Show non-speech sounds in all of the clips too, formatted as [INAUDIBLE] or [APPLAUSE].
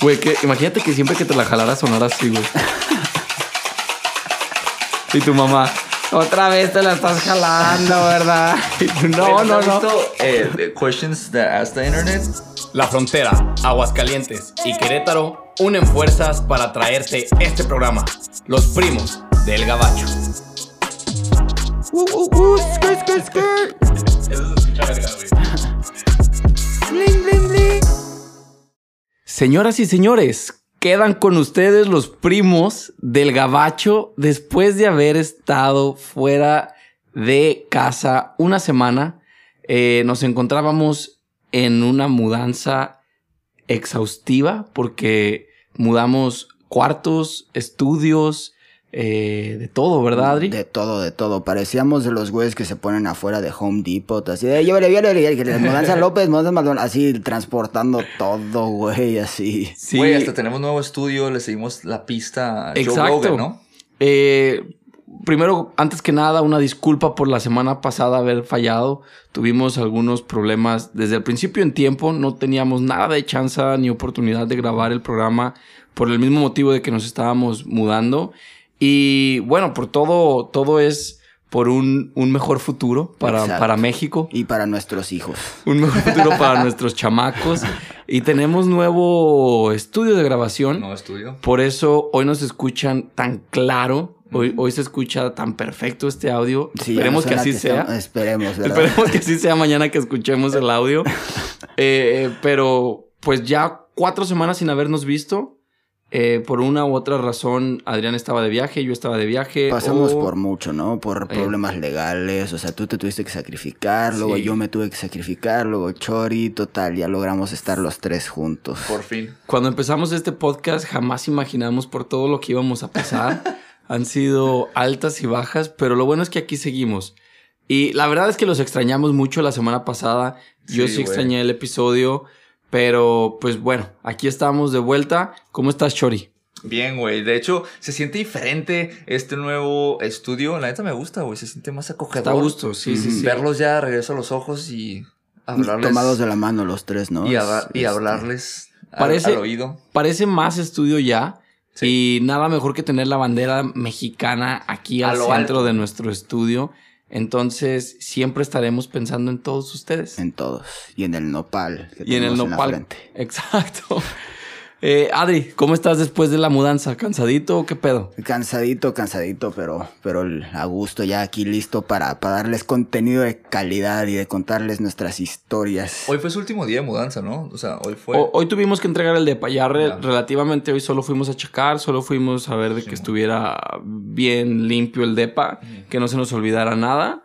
Güey, que imagínate que siempre que te la jalara sonara así, güey. y tu mamá, otra vez te la estás jalando, ¿verdad? Y tú, no, no, no. Eh, the questions that ask the internet. La frontera, Aguascalientes y Querétaro unen fuerzas para traerte este programa. Los primos del Gabacho. Uh, uh, uh, skirt, skirt, skirt. Eso se escucha verga, güey. [LAUGHS] Bling, bling, bling. Señoras y señores, quedan con ustedes los primos del gabacho después de haber estado fuera de casa una semana. eh, nos encontrábamos en una mudanza exhaustiva porque mudamos cuartos, estudios, eh, de todo, ¿verdad, Adri? De todo, de todo. Parecíamos de los güeyes que se ponen afuera de Home Depot, así de, llévale, llévale, Mudanza [LAUGHS] López, Mudanza Maldonado, así transportando todo, güey, así. Sí. Güey, hasta tenemos nuevo estudio, le seguimos la pista a Joe Exacto. Rogan, ¿no? Eh, primero, antes que nada, una disculpa por la semana pasada haber fallado. Tuvimos algunos problemas desde el principio en tiempo. No teníamos nada de chance ni oportunidad de grabar el programa por el mismo motivo de que nos estábamos mudando. Y bueno, por todo, todo es por un, un mejor futuro para, Exacto. para México. Y para nuestros hijos. Un mejor futuro para nuestros chamacos. Y tenemos nuevo estudio de grabación. Nuevo estudio. Por eso hoy nos escuchan tan claro. Hoy, hoy se escucha tan perfecto este audio. Sí, Esperemos que así sea. estamos- Esperemos, ¿verdad? Esperemos que así sea mañana que escuchemos el audio. [LAUGHS] Eh, pero pues ya cuatro semanas sin habernos visto. Eh, por una u otra razón, Adrián estaba de viaje, yo estaba de viaje. Pasamos o- por mucho, ¿no? Por Eh. problemas legales, o sea, tú te tuviste que sacrificar, luego Sí. yo me tuve que sacrificar, luego Chori, total, ya logramos estar los tres juntos. Por fin. Cuando empezamos este podcast jamás imaginamos por todo lo que íbamos a pasar. [LAUGHS] Han sido altas y bajas, pero lo bueno es que aquí seguimos. Y la verdad es que los extrañamos mucho la semana pasada. Yo Sí, extrañé el episodio, pero pues bueno, aquí estamos de vuelta. ¿Cómo estás, Chori? Bien, güey. De hecho, se siente diferente este nuevo estudio. La neta me gusta, güey. Se siente más acogedor. Está a gusto, sí, sí, sí. Verlos ya de regreso a los ojos y hablarles. Tomados de la mano los tres, ¿no? y, y este, hablarles al- Parece- al oído. Parece más estudio ya. Sí. Y nada mejor que tener la bandera mexicana aquí al centro alto. de nuestro estudio. Entonces, siempre estaremos pensando en todos ustedes. En todos. Y en el nopal. que Y en el nopal. frente. Exacto. [LAUGHS] Eh, Adri, ¿cómo estás después de la mudanza? ¿Cansadito o qué pedo? Cansadito, cansadito, pero, pero a gusto ya aquí listo para, para darles contenido de calidad y de contarles nuestras historias. Hoy fue su último día de mudanza, ¿no? O sea, hoy fue. O- hoy tuvimos que entregar el depa. Ya re- Ya. relativamente hoy solo fuimos a checar, solo fuimos a ver de que estuviera bien limpio el depa, que no se nos olvidara nada.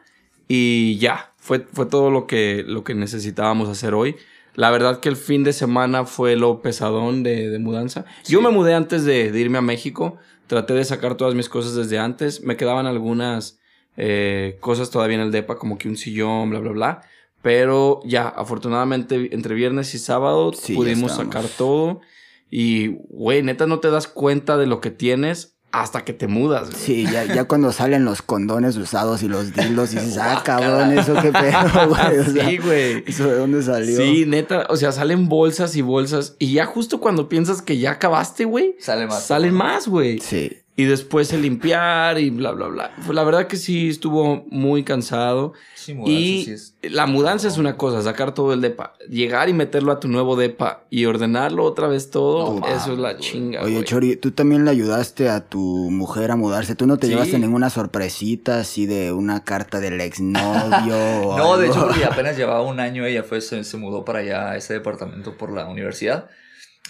Y ya, fue, fue todo lo que, lo que necesitábamos hacer hoy. La verdad que el fin de semana fue lo pesadón de, de mudanza. Yo me mudé antes de, de irme a México. Traté de sacar todas mis cosas desde antes. Me quedaban algunas eh, cosas todavía en el depa, como que un sillón, bla, bla, bla. Pero ya, afortunadamente, entre viernes y sábado Sí, pudimos sacar todo. Y, güey, neta, no te das cuenta de lo que tienes hasta que te mudas. güey. Sí, ya, ya cuando salen los condones usados y los dildos y dices, [LAUGHS] ah, cabrón, eso qué pedo, [LAUGHS] güey. O sea, Sí, güey. ¿Eso de dónde salió? Sí, neta, o sea, salen bolsas y bolsas. Y ya justo cuando piensas que ya acabaste, güey, Sale más. salen más, güey. Sí. Y después el limpiar y bla, bla, bla. La verdad que sí estuvo muy cansado. Sí, mudanza, Y sí es- la mudanza es una cosa, sacar todo el depa. Llegar y meterlo a tu nuevo depa y ordenarlo otra vez todo, No eso es la chinga, Oye, güey. Chori, tú también le ayudaste a tu mujer a mudarse. ¿Tú no te Sí. llevaste ninguna sorpresita así de una carta del exnovio? [LAUGHS] o No, de hecho, porque apenas llevaba un año, ella fue, se, se mudó para allá a ese departamento por la universidad.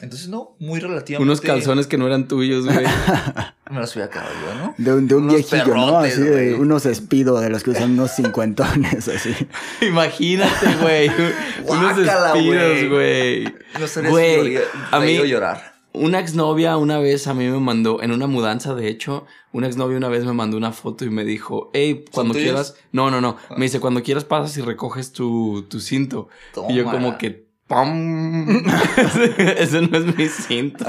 Entonces, no, muy relativamente. Unos calzones que no eran tuyos, güey. [LAUGHS] Me los hubiera quedado yo, ¿no? De un, de un Unos viejillo, ¿no? Así de güey. unos espido de los que usan unos cincuentones, así. [LAUGHS] Imagínate, güey. [LAUGHS] Unos despidos, güey. No sé, Güey, a mí- llorar. Una exnovia una vez a mí me mandó, en una mudanza de hecho, una exnovia una vez me mandó una foto y me dijo, hey, cuando quieras, no, no, no, me dice, cuando quieras pasas y recoges tu, tu cinto. Y yo como que, ¡pam! [LAUGHS] ese, no es mi cinto.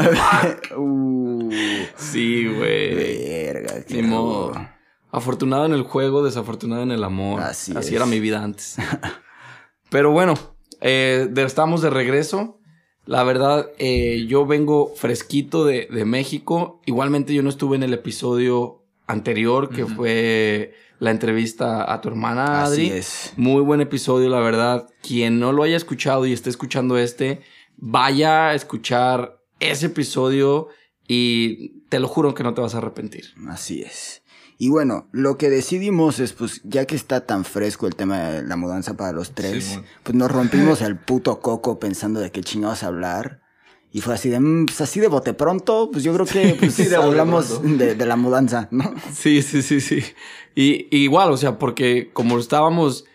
uh, Sí, güey. verga, qué Ni modo. Afortunado en el juego, desafortunado en el amor. Así Así, es. era mi vida antes. [LAUGHS] Pero bueno, eh, estamos de regreso. La verdad, eh, yo vengo fresquito de, de México. Igualmente yo no estuve en el episodio anterior, que fue la entrevista a tu hermana Adri. Así es. Muy buen episodio, la verdad. Quien no lo haya escuchado y esté escuchando este, vaya a escuchar ese episodio y te lo juro que no te vas a arrepentir. Así es. Y bueno, lo que decidimos es, pues, ya que está tan fresco el tema de la mudanza para los tres, pues nos rompimos el puto coco pensando de qué chingados hablar. Y fue así de, mm, pues así de bote pronto, pues yo creo que pues, Sí, de hablamos de, de la mudanza, ¿no? Sí, sí, sí, sí. Y, y igual, o sea, porque como estábamos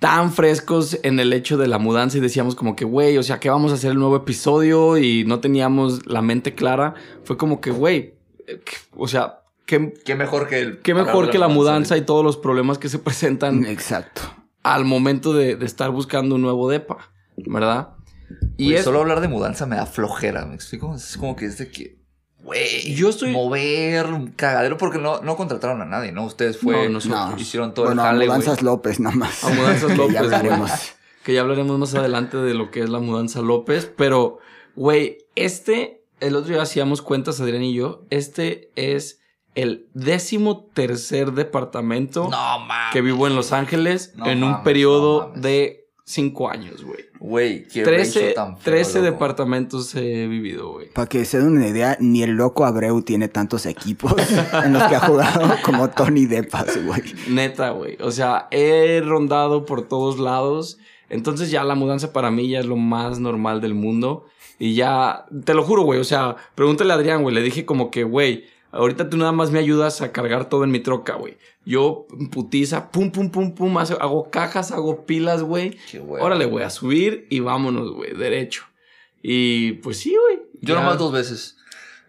tan frescos en el hecho de la mudanza y decíamos como que, güey, o sea, que vamos a hacer el nuevo episodio y no teníamos la mente clara, fue como que, güey, eh, que- o sea, qué, Qué mejor que el. qué mejor de que la mudanza mudanza. y todos los problemas que se presentan Exacto. al momento de, de estar buscando un nuevo depa, ¿verdad? Y es, Solo hablar de mudanza me da flojera, ¿me explico? Es como que es de que. Güey, Yo estoy- Mover, un cagadero, porque no, no contrataron a nadie, ¿no? Ustedes fue. No. No. Hicieron todo bueno, el jale, a. Mudanzas [LAUGHS] López nomás. A Mudanzas Que López, ya hablaremos. güey. que ya hablaremos más adelante de lo que es la mudanza López, pero, güey, este, el otro día hacíamos cuentas, Adrián y yo, este es el décimo tercer departamento No que vivo en Los Ángeles No en un mames, periodo no de cinco años, güey. Güey, qué 13, ratio tan feo, 13 loco. departamentos he vivido, güey. Para que se den una idea, ni el loco Abreu tiene tantos equipos [LAUGHS] en los que ha jugado como Tony Depas, güey. Neta, güey. O sea, he rondado por todos lados. Entonces ya la mudanza para mí ya es lo más normal del mundo. Y ya, te lo juro, güey. O sea, pregúntale a Adrián, güey. Le dije como que, güey, ahorita tú nada más me ayudas a cargar todo en mi troca, güey. Yo, putiza, pum, pum, pum, pum, hago cajas, hago pilas, güey. Órale, güey, a subir y vámonos, güey, derecho. Y pues sí, güey. Yo Ya- nomás dos veces.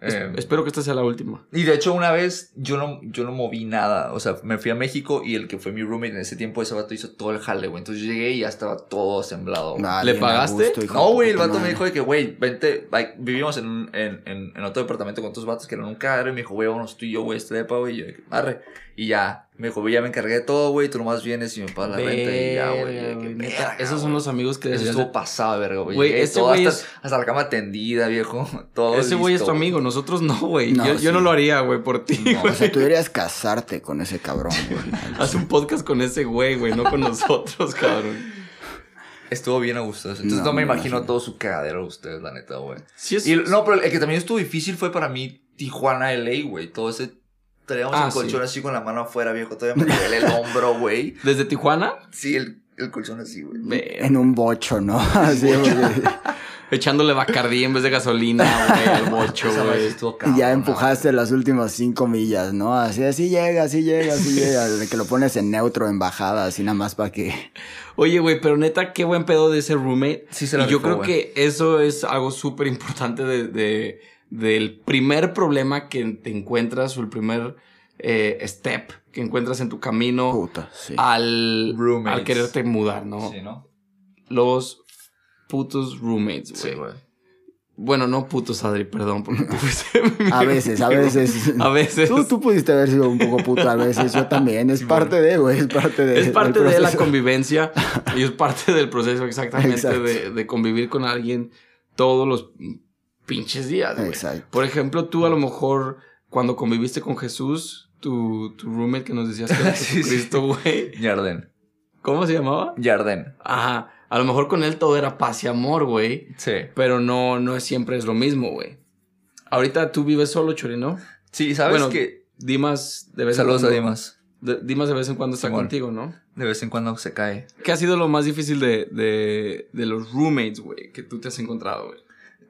Eh, espero que esta sea la última. Y de hecho, una vez yo no, yo no moví nada. O sea, me fui a México y el que fue mi roommate en ese tiempo, ese vato hizo todo el jale, güey. Entonces yo llegué y ya estaba todo semblado. ¿Le pagaste? gusto, hijo No, güey, el vato me dijo de que, güey, vente, like, vivimos en, un, en, en, en otro departamento con otros vatos que eran un cadre. Y me dijo, güey, vámonos tú y yo, güey, este depa, güey. Y yo, arre. Y ya, me dijo, ya me encargué de todo, güey. Tú nomás vienes y me pagas la renta y ya, güey. Esos son los amigos que Eso estuvo de- pasado, verga, güey. Güey hasta, es- hasta la cama tendida, viejo. [LAUGHS] Todo Ese güey es tu amigo, nosotros no, güey. No, yo, no lo haría, güey, por ti. No, güey. O sea, tú deberías casarte con ese cabrón, güey. [LAUGHS] Haz un podcast con ese güey, güey, no con nosotros, cabrón. Estuvo bien a gusto. Entonces No, no, me imagino imagino. todo su cagadero de ustedes, la neta, güey. Sí, es... Y no, pero el que también estuvo difícil fue para mí Tijuana LA, güey. Todo ese. Traíamos Ah, el colchón sí. así con la mano afuera, viejo. Todavía me duele el hombro, güey. [LAUGHS] ¿Desde Tijuana? Sí, el, el colchón así, güey. En un bocho, ¿no? [LAUGHS] Así, güey. [LAUGHS] Echándole bacardí en vez de gasolina, güey, al bocho, güey. Y ya empujaste las últimas cinco millas, ¿no? Así, así llega, así llega, así llega. De que lo pones en neutro, en bajada, así nada más para que... Oye, güey, pero neta, qué buen pedo de ese roommate. Sí se la y yo creo que eso es algo súper importante de, de- del primer problema que te encuentras o el primer eh, step que encuentras en tu camino Puta, sí. al, Roommates. al quererte mudar, ¿no? Sí, ¿no? Los putos roommates, güey. Sí, güey. Bueno, no putos, Adri, perdón, porque tú fuiste mi- [LAUGHS] A veces, a veces. A veces. Tú, tú pudiste haber sido un poco puto a veces, yo también. Es parte de, güey, es parte de. Es parte de la convivencia y es parte del proceso [LAUGHS] exactamente de, de convivir con alguien todos los pinches días, güey. Exacto. Por ejemplo, tú a lo mejor cuando conviviste con Jesús, tu, tu roommate que nos decías que era. [LAUGHS] Jesucristo, güey. Yarden. ¿Cómo se llamaba? Yarden. Ajá. A lo mejor con él todo era paz y amor, güey. Sí. Pero no, no es siempre es lo mismo, güey. Ahorita tú vives solo, Chori, ¿no? Sí, ¿sabes Bueno, que Dimas de vez Saludos en a cuando. Dimas. de- Dimas de vez en cuando está Simón. contigo, ¿no? De vez en cuando se cae. ¿Qué ha sido lo más difícil de, de, de los roommates, güey, que tú te has encontrado, güey?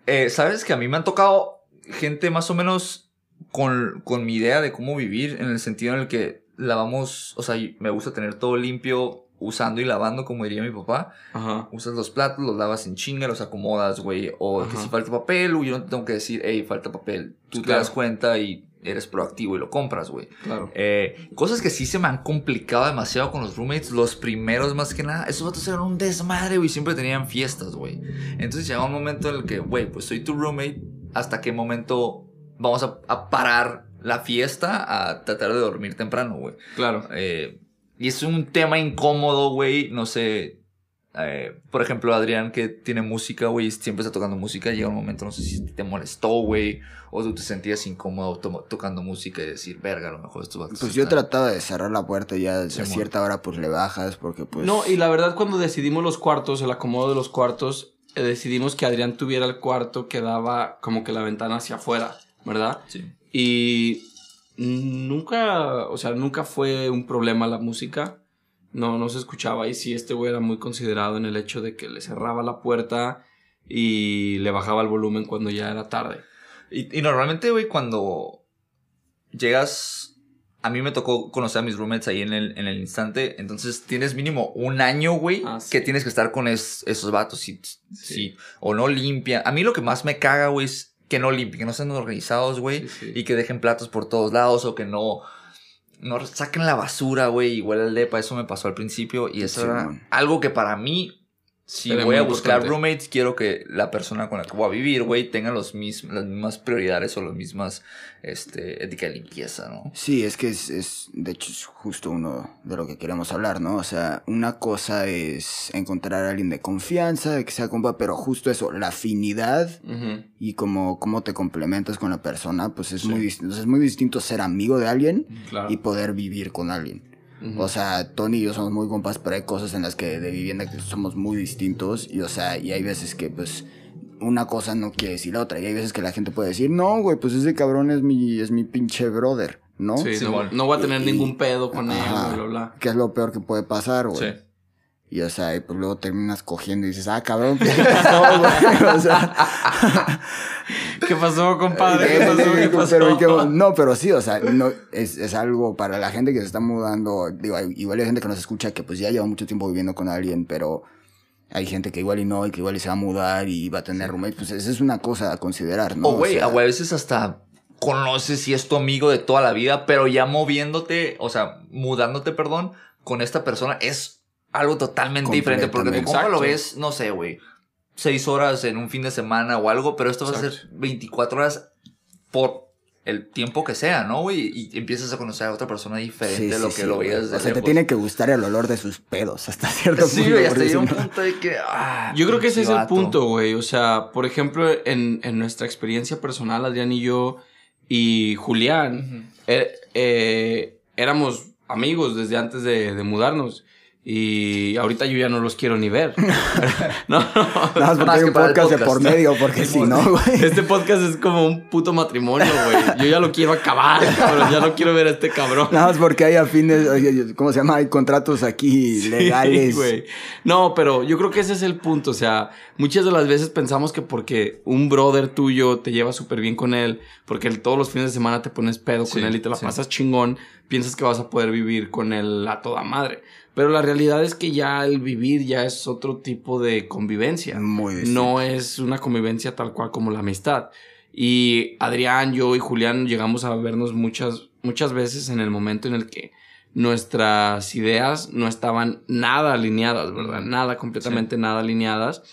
Eh, ¿Sabes que a mí me han tocado gente más o menos con, con mi idea de cómo vivir? En el sentido en el que lavamos, o sea, me gusta tener todo limpio, usando y lavando, como diría mi papá. Ajá. Usas los platos, los lavas en chinga, los acomodas, güey. O que si falta papel, yo no te tengo que decir, hey, falta papel. Tú te das cuenta y eres proactivo y lo compras, güey. Claro. Eh, cosas que sí se me han complicado demasiado con los roommates. Los primeros, más que nada, esos vatos eran un desmadre, güey. Siempre tenían fiestas, güey. Entonces llegaba un momento en el que, güey, pues soy tu roommate. ¿Hasta qué momento vamos a, a parar la fiesta a tratar de dormir temprano, güey? Claro. Eh, y es un tema incómodo, güey. No sé. Eh, por ejemplo, Adrián que tiene música, güey, siempre está tocando música, llega un momento, no sé si te molestó, güey, o tú te sentías incómodo to- tocando música y decir, verga, a lo mejor esto va a Pues yo trataba de cerrar la puerta y ya a Simón. cierta hora pues le bajas porque pues... No, y la verdad cuando decidimos los cuartos, el acomodo de los cuartos, eh, decidimos que Adrián tuviera el cuarto que daba como que la ventana hacia afuera, ¿verdad? Sí. Y nunca, o sea, nunca fue un problema la música. No, no se escuchaba. Y sí, este güey era muy considerado en el hecho de que le cerraba la puerta y le bajaba el volumen cuando ya era tarde. Y, y normalmente, güey, cuando llegas. A mí me tocó conocer a mis roommates ahí en el, en el instante. Entonces tienes mínimo un año, güey, Ah, sí. que tienes que estar con es- esos vatos. Sí, sí. O no limpian. A mí lo que más me caga, güey, es que no limpien, que no estén organizados, güey. Y que dejen platos por todos lados o que no. No saquen la basura, güey. Igual el depa, eso me pasó al principio. Y eso era algo que para mí. Si Era voy muy a buscar importante. roommates, quiero que la persona con la que voy a vivir, güey, tenga los mis, las mismas prioridades o las mismas este, ética de limpieza, ¿no? Sí, es que es, es, de hecho, es justo uno de lo que queremos hablar, ¿no? O sea, una cosa es encontrar a alguien de confianza, de que sea compa, pero justo eso, la afinidad y como cómo te complementas con la persona, pues es, muy, dis- es muy distinto ser amigo de alguien Claro. y poder vivir con alguien. O sea, Tony y yo somos muy compas, pero hay cosas en las que de vivienda que somos muy distintos y, o sea, y hay veces que, pues, una cosa no quiere decir la otra. Y hay veces que la gente puede decir, no, güey, pues ese cabrón es mi, es mi pinche brother, ¿no? Sí, no, Simón. no voy a tener Y- ningún pedo con él, Ajá. bla, bla, bla. Que es lo peor que puede pasar, güey. Sí. Y, o sea, y pues luego terminas cogiendo y dices, ah, cabrón, ¿qué pasó, güey? [LAUGHS] O sea, [LAUGHS] ¿Qué pasó, compadre? ¿Qué pasó? ¿Qué [LAUGHS] pasó? Pero, ¿qué- no, pero sí, o sea, no, es, es algo para la gente que se está mudando. Digo, hay- igual hay gente que nos escucha que pues ya lleva mucho tiempo viviendo con alguien, pero hay gente que igual y no, y que igual y se va a mudar y va a tener roommate. Pues esa es una cosa a considerar, ¿no? o, güey, sea, a veces hasta conoces si es tu amigo de toda la vida, pero ya moviéndote, o sea, mudándote, perdón, con esta persona es algo totalmente diferente. Porque tú como lo ves, no sé, güey, seis horas en un fin de semana o algo, pero esto va a ser Exacto. 24 horas por el tiempo que sea, ¿no, güey? Y empiezas a conocer a otra persona diferente sí, de lo sí, que sí, lo veías O sea, te tiene que gustar el olor de sus pedos hasta cierto Sí, punto. güey, hasta llega un punto de que... ah, Yo creo que ese es el punto, güey. O sea, por ejemplo, en, en nuestra experiencia personal, Adrián y yo y Julián, eh, eh, éramos amigos desde antes de, de mudarnos. Y ahorita yo ya no los quiero ni ver. [LAUGHS] [LAUGHS] no, no. Nada más porque hay un podcast de por medio, porque si no, güey. Este podcast es como un puto matrimonio, güey. Yo ya lo quiero acabar, [LAUGHS] pero ya no quiero ver a este cabrón. Nada más porque hay a fines, oye, ¿cómo se llama? Hay contratos aquí Sí, legales. güey. No, pero yo creo que ese es el punto. O sea, muchas de las veces pensamos que porque un brother tuyo te lleva súper bien con él, porque el- todos los fines de semana te pones pedo con Sí, él y te la sí. pasas chingón, piensas que vas a poder vivir con él a toda madre. Pero la realidad es que ya el vivir ya es otro tipo de convivencia. Muy. No es una convivencia tal cual como la amistad. Y Adrián, yo y Julián llegamos a vernos muchas, muchas veces en el momento en el que nuestras ideas no estaban nada alineadas, ¿verdad? Nada, completamente nada alineadas.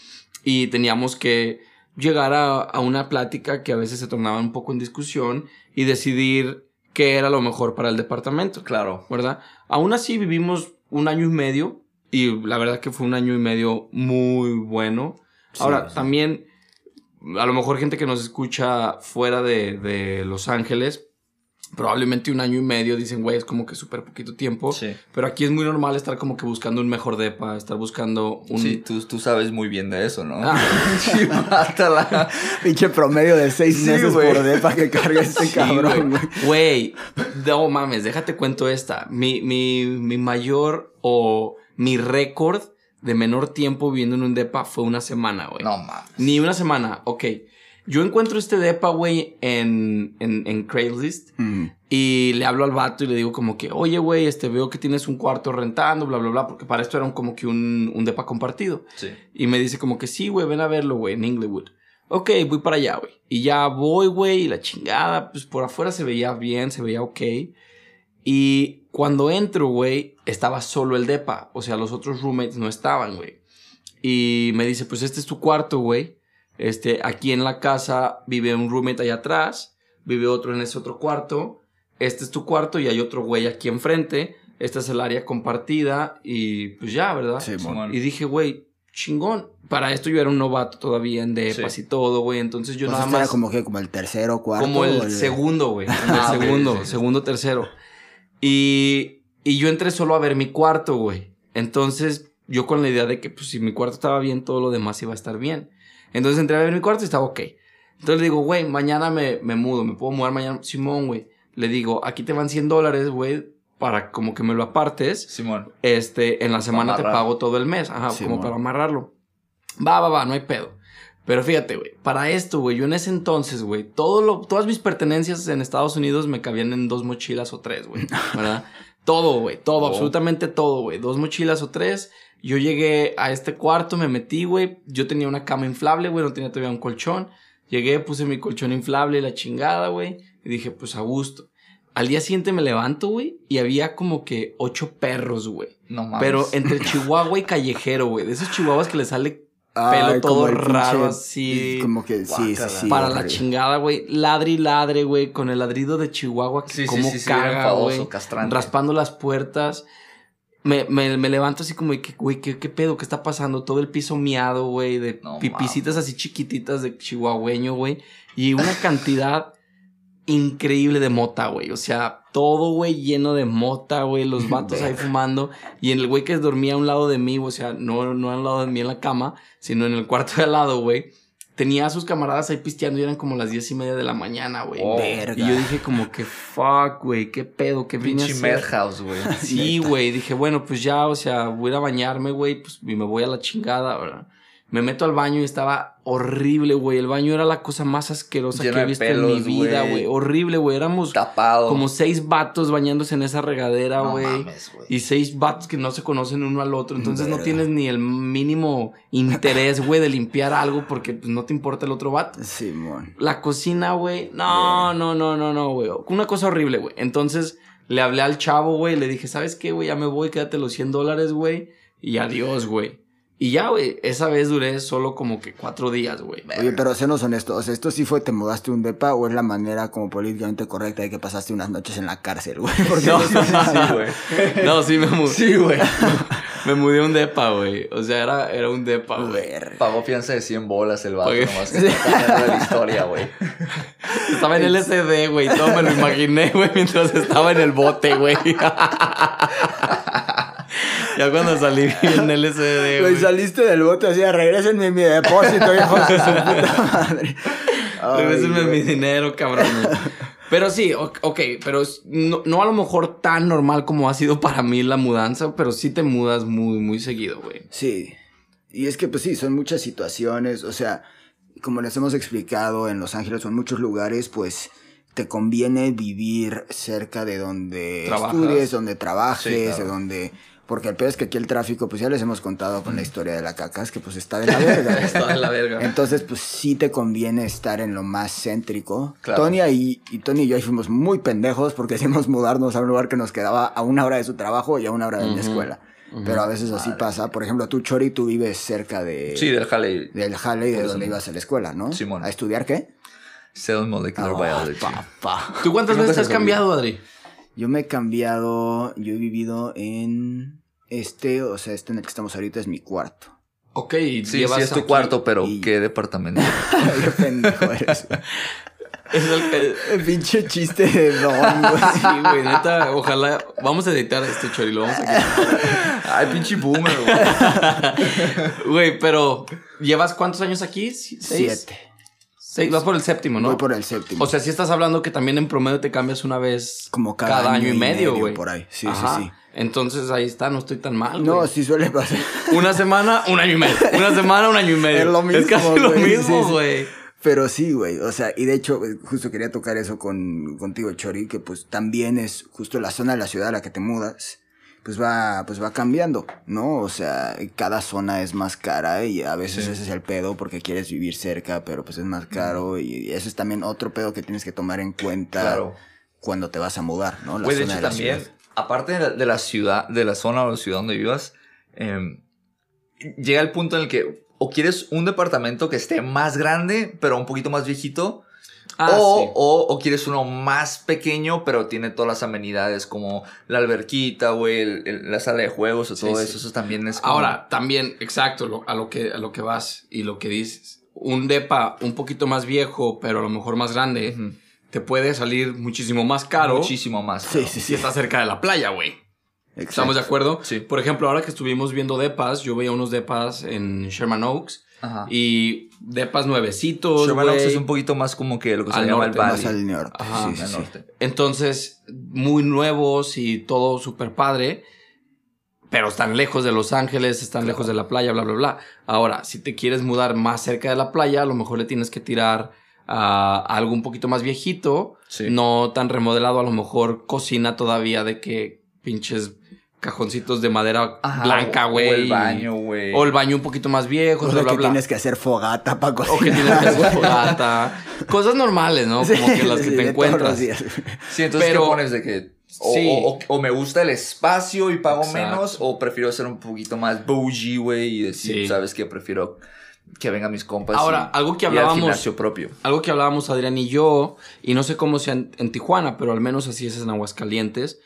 Y teníamos que llegar a, a una plática que a veces se tornaba un poco en discusión y decidir qué era lo mejor para el departamento. Claro. ¿verdad? Aún así vivimos un año y medio y la verdad que fue un año y medio muy bueno. Sí, Ahora, sí. también, a lo mejor gente que nos escucha fuera de, de Los Ángeles, probablemente un año y medio dicen, güey, es como que súper poquito tiempo. Sí. Pero aquí es muy normal estar como que buscando un mejor depa, estar buscando un... Sí, tú, tú sabes muy bien de eso, ¿no? Ah. [LAUGHS] sí, mátala. Pinche promedio de seis Sí, meses güey. por depa que carga este Sí, cabrón, güey. Güey, no mames, déjate cuento esta. Mi, mi, mi mayor o mi récord de menor tiempo viviendo en un depa fue una semana, güey. No mames. Ni una semana, ok. Yo encuentro este depa, güey, en, en, en Craigslist Mm. y le hablo al vato y le digo como que, oye, güey, este, veo que tienes un cuarto rentando, bla, bla, bla, porque para esto era un- como que un, un depa compartido. Sí. Y me dice como que sí, güey, ven a verlo, güey, en Inglewood. Ok, voy para allá, güey. Y ya voy, güey, y la chingada, pues por afuera se veía bien, se veía ok. Y cuando entro, güey, estaba solo el depa. O sea, los otros roommates no estaban, güey. Y me dice, pues este es tu cuarto, güey. Este, aquí en la casa vive un roommate allá atrás, vive otro en ese otro cuarto. Este es tu cuarto y hay otro güey aquí enfrente. Esta es el área compartida y pues ya, ¿verdad? Sí. Simón. Y dije, güey, chingón. Para esto yo era un novato todavía en depas Sí. y todo, güey. Entonces yo Pues nada este era más... como que como el tercero, cuarto. Como o el segundo, güey. [LAUGHS] Como Ah, el ok, segundo, segundo, tercero. Y, y yo entré solo a ver mi cuarto, güey. Entonces, yo con la idea de que, pues, si mi cuarto estaba bien, todo lo demás iba a estar bien. Entonces entré a ver mi cuarto y estaba ok. Entonces le digo, güey, mañana me, me mudo, me puedo mudar mañana. Simón, güey. Le digo, aquí te van 100 dólares, güey, para como que me lo apartes. Simón. Este, en la semana te pago todo el mes. Ajá, Sí, como para amarrarlo. Va, va, va, no hay pedo. Pero fíjate, güey, para esto, güey, yo en ese entonces, güey, todo lo, todas mis pertenencias en Estados Unidos me cabían en dos mochilas o tres, güey, ¿verdad? [LAUGHS] todo, güey, todo, Oh. absolutamente todo, güey, dos mochilas o tres. Yo llegué a este cuarto, me metí, güey, yo tenía una cama inflable, güey, no tenía todavía un colchón. Llegué, puse mi colchón inflable y la chingada, güey, y dije, pues a gusto. Al día siguiente me levanto, güey, y había como que ocho perros, güey. No mames. Pero [LAUGHS] entre chihuahua y callejero, güey. De esos chihuahuas que le sale Ay, pelo todo raro pinche- así. Como que sí, sí, Guácala. sí. para la chingada, güey. Ladre y ladre, güey. Con el ladrido de Chihuahua. Que Sí, como sí, caga, güey. Raspando las puertas. Me, me, me levanto así como de que, güey, ¿qué, ¿qué pedo? ¿Qué está pasando? Todo el piso miado, güey. De No pipicitas así chiquititas de chihuahueño, güey. Y una cantidad increíble de mota, güey. O sea, todo, güey, lleno de mota, güey. Los [LAUGHS] vatos ahí fumando. Y el güey que dormía a un lado de mí, o sea, no, no al lado de mí en la cama, sino en el cuarto de al lado, güey. Tenía a sus camaradas ahí pisteando y eran como las diez y media de la mañana, güey. Oh, y yo dije como que, fuck, güey, qué pedo, qué vine a Pinche hacer? Madhouse, güey. Sí, güey. Dije, bueno, pues ya, o sea, voy a ir a bañarme, güey, pues y me voy a la chingada, ¿verdad? Me meto al baño y estaba horrible, güey. El baño era la cosa más asquerosa Lleno que he visto pelos, en mi vida, güey. Horrible, güey. Éramos Tapado. como seis vatos bañándose en esa regadera, güey. y seis vatos que no se conocen uno al otro. Entonces no tienes ni el mínimo interés, güey, de limpiar algo porque pues, no te importa el otro vato. Simón. La cocina, güey. No, no, no, no, no, güey. Una cosa horrible, güey. Entonces le hablé al chavo, güey. Le dije, ¿sabes qué, güey? Ya me voy, quédate los 100 dólares, güey. Y adiós, güey. Y ya, güey. Esa vez duré solo como que cuatro días, güey. Oye, pero senos honestos, o sea, ¿esto sí fue te mudaste un depa o es la manera como políticamente correcta de que pasaste unas noches en la cárcel, güey? [LAUGHS] No, [LAUGHS] Sí, güey. no, sí me mudé. Sí, güey. [LAUGHS] Me mudé un depa, güey. O sea, era, era un depa, güey. Pagó fianza de 100 bolas el vato, Pagué- nomás que está contando la historia, güey. Estaba en el SD, güey. Todo me lo imaginé, güey, mientras estaba en el bote, güey. Ya cuando salí en el SD, Güey, saliste del bote así, regrésenme mi depósito, hijos de su puta [LAUGHS] madre. Ay, Regrésenme güey. mi dinero, cabrón. Pero sí, ok, pero no, no a lo mejor tan normal como ha sido para mí la mudanza, pero sí te mudas muy, muy seguido, güey. Sí. Y es que, pues sí, son muchas situaciones. O sea, como les hemos explicado en Los Ángeles o en muchos lugares, pues te conviene vivir cerca de donde Trabajas. estudies, donde trabajes, Sí, claro. de donde. Porque el peor es que aquí el tráfico, pues ya les hemos contado con la historia de la cacas, que pues está de la verga. [LAUGHS] Está de la verga. Entonces, pues sí te conviene estar en lo más céntrico. Claro. Tony y, y Tony y yo ahí fuimos muy pendejos porque decimos mudarnos a un lugar que nos quedaba a una hora de su trabajo y a una hora de mi Ujú, escuela. Pero a veces así pasa. Por ejemplo, tú, Chori, tú vives cerca de, Sí, del Halley. del Halley, de donde ibas a la escuela, ¿no? Simón. ¿A estudiar qué? Cell Molecular Ah, Biology. papá. ¿Tú cuántas veces has cambiado, Adri? Yo me he cambiado, yo he vivido en este, o sea, este en el que estamos ahorita es mi cuarto. Ok, y Sí, llevas sí es tu aquí- cuarto, pero y- ¿qué departamento? [LAUGHS] Qué pendejo eres. [LAUGHS] Es el, el- El pinche chiste de Don, güey. [LAUGHS] Sí, güey, neta, ojalá. Vamos a editar este chori, lo vamos a quitar. Ay, pinche boomer, güey. Güey, pero ¿llevas cuántos años aquí? ¿Seis? Siete. Seis, vas por el séptimo, ¿no? Voy por el séptimo. O sea, si estás hablando que también en promedio te cambias una vez Como cada año, año y medio, güey. por ahí. Sí, sí, Ajá. sí. Entonces ahí está, no estoy tan mal. no, sí suele pasar. Una semana, un año y medio. [LAUGHS] Una semana, un año y medio. Es lo mismo, casi lo güey. mismo, Sí, sí. güey. Pero sí, güey. O sea, y de hecho, eh, justo quería tocar eso con, contigo, Chori, que pues también es justo la zona de la ciudad a la que te mudas, pues va, pues va cambiando, ¿no? O sea, cada zona es más cara y a veces Sí. ese es el pedo porque quieres vivir cerca, pero pues es más caro y eso es también otro pedo que tienes que tomar en cuenta Claro. cuando te vas a mudar, ¿no? La de zona hecho la también, ciudad. aparte de la, de la ciudad, de la zona o la ciudad donde vivas, eh, llega el punto en el que o quieres un departamento que esté más grande, pero un poquito más viejito, Ah, o, sí. o, o quieres uno más pequeño, pero tiene todas las amenidades como la alberquita, güey, el- el- la sala de juegos o Sí, todo sí. eso. Eso también es como... Ahora, también, exacto, lo- a, lo que, a lo que vas y lo que dices. Un depa un poquito más viejo, pero a lo mejor más grande, te puede salir muchísimo más caro Muchísimo más. Sí, caro. sí, si sí. está cerca de la playa, güey. Exacto. ¿Estamos de acuerdo? Sí. Por ejemplo, ahora que estuvimos viendo depas, yo veía unos depas en Sherman Oaks Ajá. y depas nuevecitos, Sherman Oaks es un poquito más como que lo que se Al llama norte, el Más Valley. al norte. Ajá, sí, sí, al sí. norte. Entonces, muy nuevos y todo súper padre. Pero están lejos de Los Ángeles, están lejos de la playa, bla, bla, bla. Ahora, si te quieres mudar más cerca de la playa, a lo mejor le tienes que tirar a algo un poquito más viejito. Sí. No tan remodelado, a lo mejor cocina todavía de que pinches cajoncitos de madera Ajá, blanca, güey. O el baño, güey. O el baño un poquito más viejo, O bla, sea, bla, que bla. tienes que hacer fogata para O que cocinar. tienes que hacer fogata. Cosas normales, ¿no? Como que las que Sí, te encuentras. Sí, entonces, Pero- ¿qué pones de que... O, Sí. o- me gusta el espacio y pago Exacto. menos, o prefiero ser un poquito más bougie, güey, y decir, Sí. ¿sabes qué? Prefiero que vengan mis compas. Ahora, y- algo que y al hablábamos- propio. Algo que hablábamos Adrián y yo, y no sé cómo sean en Tijuana, pero al menos así es en Aguascalientes.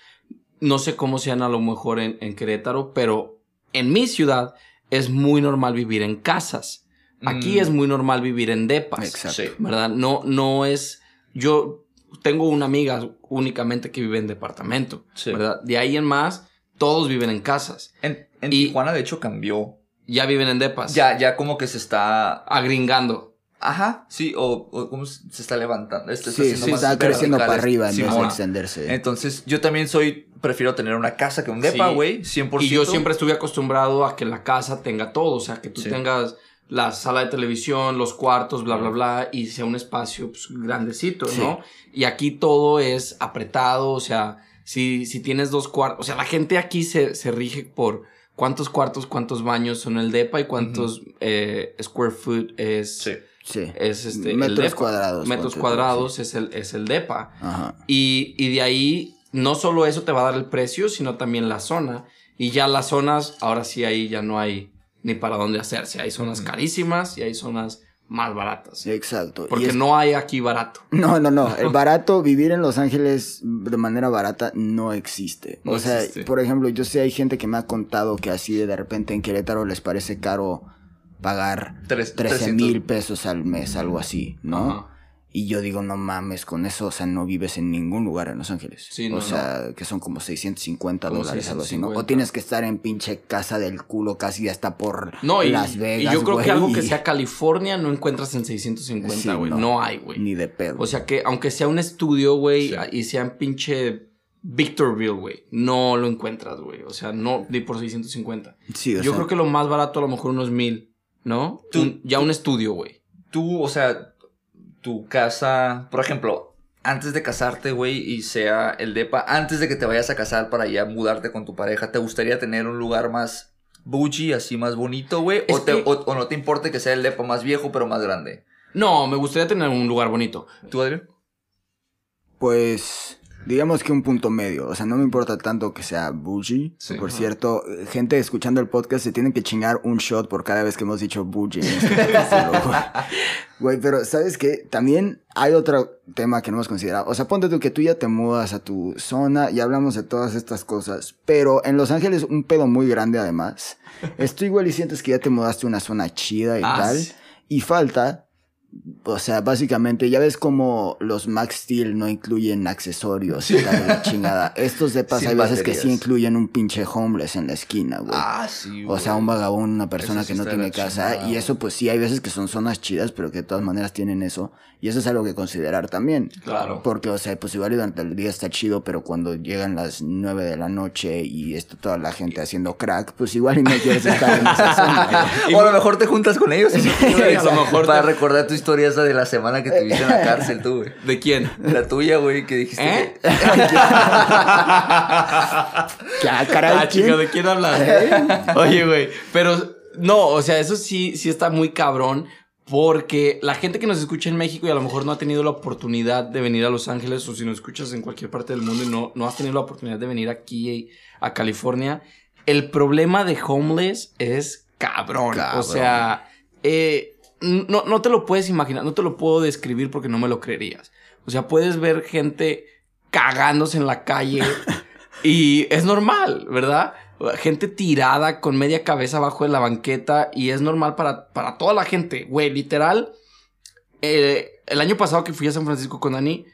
No sé cómo sean a lo mejor en, en Querétaro, pero en mi ciudad es muy normal vivir en casas. Aquí Mm. es muy normal vivir en depas. Exacto. Sí. ¿Verdad? No, no es. Yo tengo una amiga únicamente que vive en departamento. Sí. ¿Verdad? De ahí en más, todos viven en casas. En, en Y- Tijuana, de hecho, cambió. Ya viven en depas. Ya, ya como que se está... Agringando. Ajá, sí, o, o cómo se está levantando. Este Sí, sí, está creciendo para arriba en vez de Simón. extenderse. Entonces, yo también soy, prefiero tener una casa que un depa, Sí. güey, 100%. Y yo siempre estuve acostumbrado a que la casa tenga todo, o sea, que tú Sí. tengas la sala de televisión, los cuartos, bla, bla, bla, y sea un espacio pues, grandecito, Sí. ¿no? Y aquí todo es apretado, o sea, si, si tienes dos cuartos, o sea, la gente aquí se, se rige por cuántos cuartos, cuántos baños son el DEPA y cuántos eh, square foot es, Sí. Sí. es este, el Metros depa. cuadrados. Metros cuadrados es, el, es el DEPA. Ajá. Y, y de ahí, no solo eso te va a dar el precio, sino también la zona. Y ya las zonas, ahora sí ahí ya no hay ni para dónde hacerse. Hay zonas carísimas y hay zonas más baratas. Exacto. Porque es- no hay aquí barato. [LAUGHS] No, no, no. El [LAUGHS] barato, vivir en Los Ángeles de manera barata no existe. No o sea, existe. por ejemplo, yo sé, hay gente que me ha contado que así de, de repente en Querétaro les parece caro pagar Tres- 13 300. mil pesos al mes, algo así, ¿no? Y yo digo, no mames, con eso, o sea, no vives en ningún lugar en Los Ángeles. Sí, o no, sea, que son como 650 Como dólares, algo así, ¿no? O 650. tienes que estar en pinche casa del culo casi hasta por No, y, Las Vegas, y yo creo güey, que algo que sea California no encuentras en 650, Sí, güey. no. no. hay, güey. Ni de pedo. O sea que, aunque sea un estudio, güey, Sí. y sea en pinche Victorville, güey, no lo encuentras, güey. O sea, no, ni por 650. sí, o Yo sea, creo que lo más barato a lo mejor unos mil, ¿no? Tú- Un- ya un estudio, güey. Tú, o sea, tu casa, por ejemplo, antes de casarte, güey, y sea el depa, antes de que te vayas a casar para ya mudarte con tu pareja, ¿te gustaría tener un lugar más bougie, así más bonito, güey? Es O, te- que- o- o no te importa que sea el depa más viejo, pero más grande? No, me gustaría tener un lugar bonito. ¿Tú, Adrián? Pues digamos que un punto medio. O sea, no me importa tanto que sea bougie. Sí. por cierto, gente escuchando el podcast se tienen que chingar un shot por cada vez que hemos dicho bougie. [LAUGHS] [LAUGHS] güey. Pero ¿sabes qué? También hay otro tema que no hemos considerado. O sea, ponte tú que tú ya te mudas a tu zona y hablamos de todas estas cosas. Pero en Los Ángeles un pedo muy grande además. [LAUGHS] Es tú igual y sientes que ya te mudaste a una zona chida y Ah, tal. sí. Y falta o sea, básicamente, ya ves como los Max Steel no incluyen accesorios y tal, la chingada. Estos depas [LAUGHS] Sin hay veces que sí incluyen un pinche homeless en la esquina, güey. Ah, sí, o sea, un vagabundo, una persona Eso sí que no de tiene casa. chingada, Y eso, pues sí, hay veces que son zonas chidas, pero que de todas maneras tienen eso. Y eso es algo que considerar también. Claro. Porque, o sea, pues igual y durante el día está chido, pero cuando llegan las 9 de la noche y está toda la gente haciendo crack, pues igual y no quieres estar en esa [LAUGHS] zona. güey. O a lo mejor te juntas con ellos. [LAUGHS] a lo mejor Para te- recordar tu historia esa de la semana que tuviste en la cárcel, tú, güey. ¿De quién? La tuya, güey, que dijiste ¿Eh? que... [LAUGHS] ¿Qué, caray, Ah, chica, ¿de quién hablas? Oye, güey, pero no, o sea, eso sí, sí está muy cabrón. Porque la gente que nos escucha en México y a lo mejor no ha tenido la oportunidad de venir a Los Ángeles, o si nos escuchas en cualquier parte del mundo y no, no has tenido la oportunidad de venir aquí a California, el problema de homeless es cabrón. Cabrón. O sea, eh, no, no te lo puedes imaginar, no te lo puedo describir porque no me lo creerías. O sea, puedes ver gente cagándose en la calle [LAUGHS] y es normal, ¿verdad? Gente tirada con media cabeza abajo de la banqueta y es normal para, para toda la gente, güey, literal. eh, el año pasado que fui a San Francisco con Dani,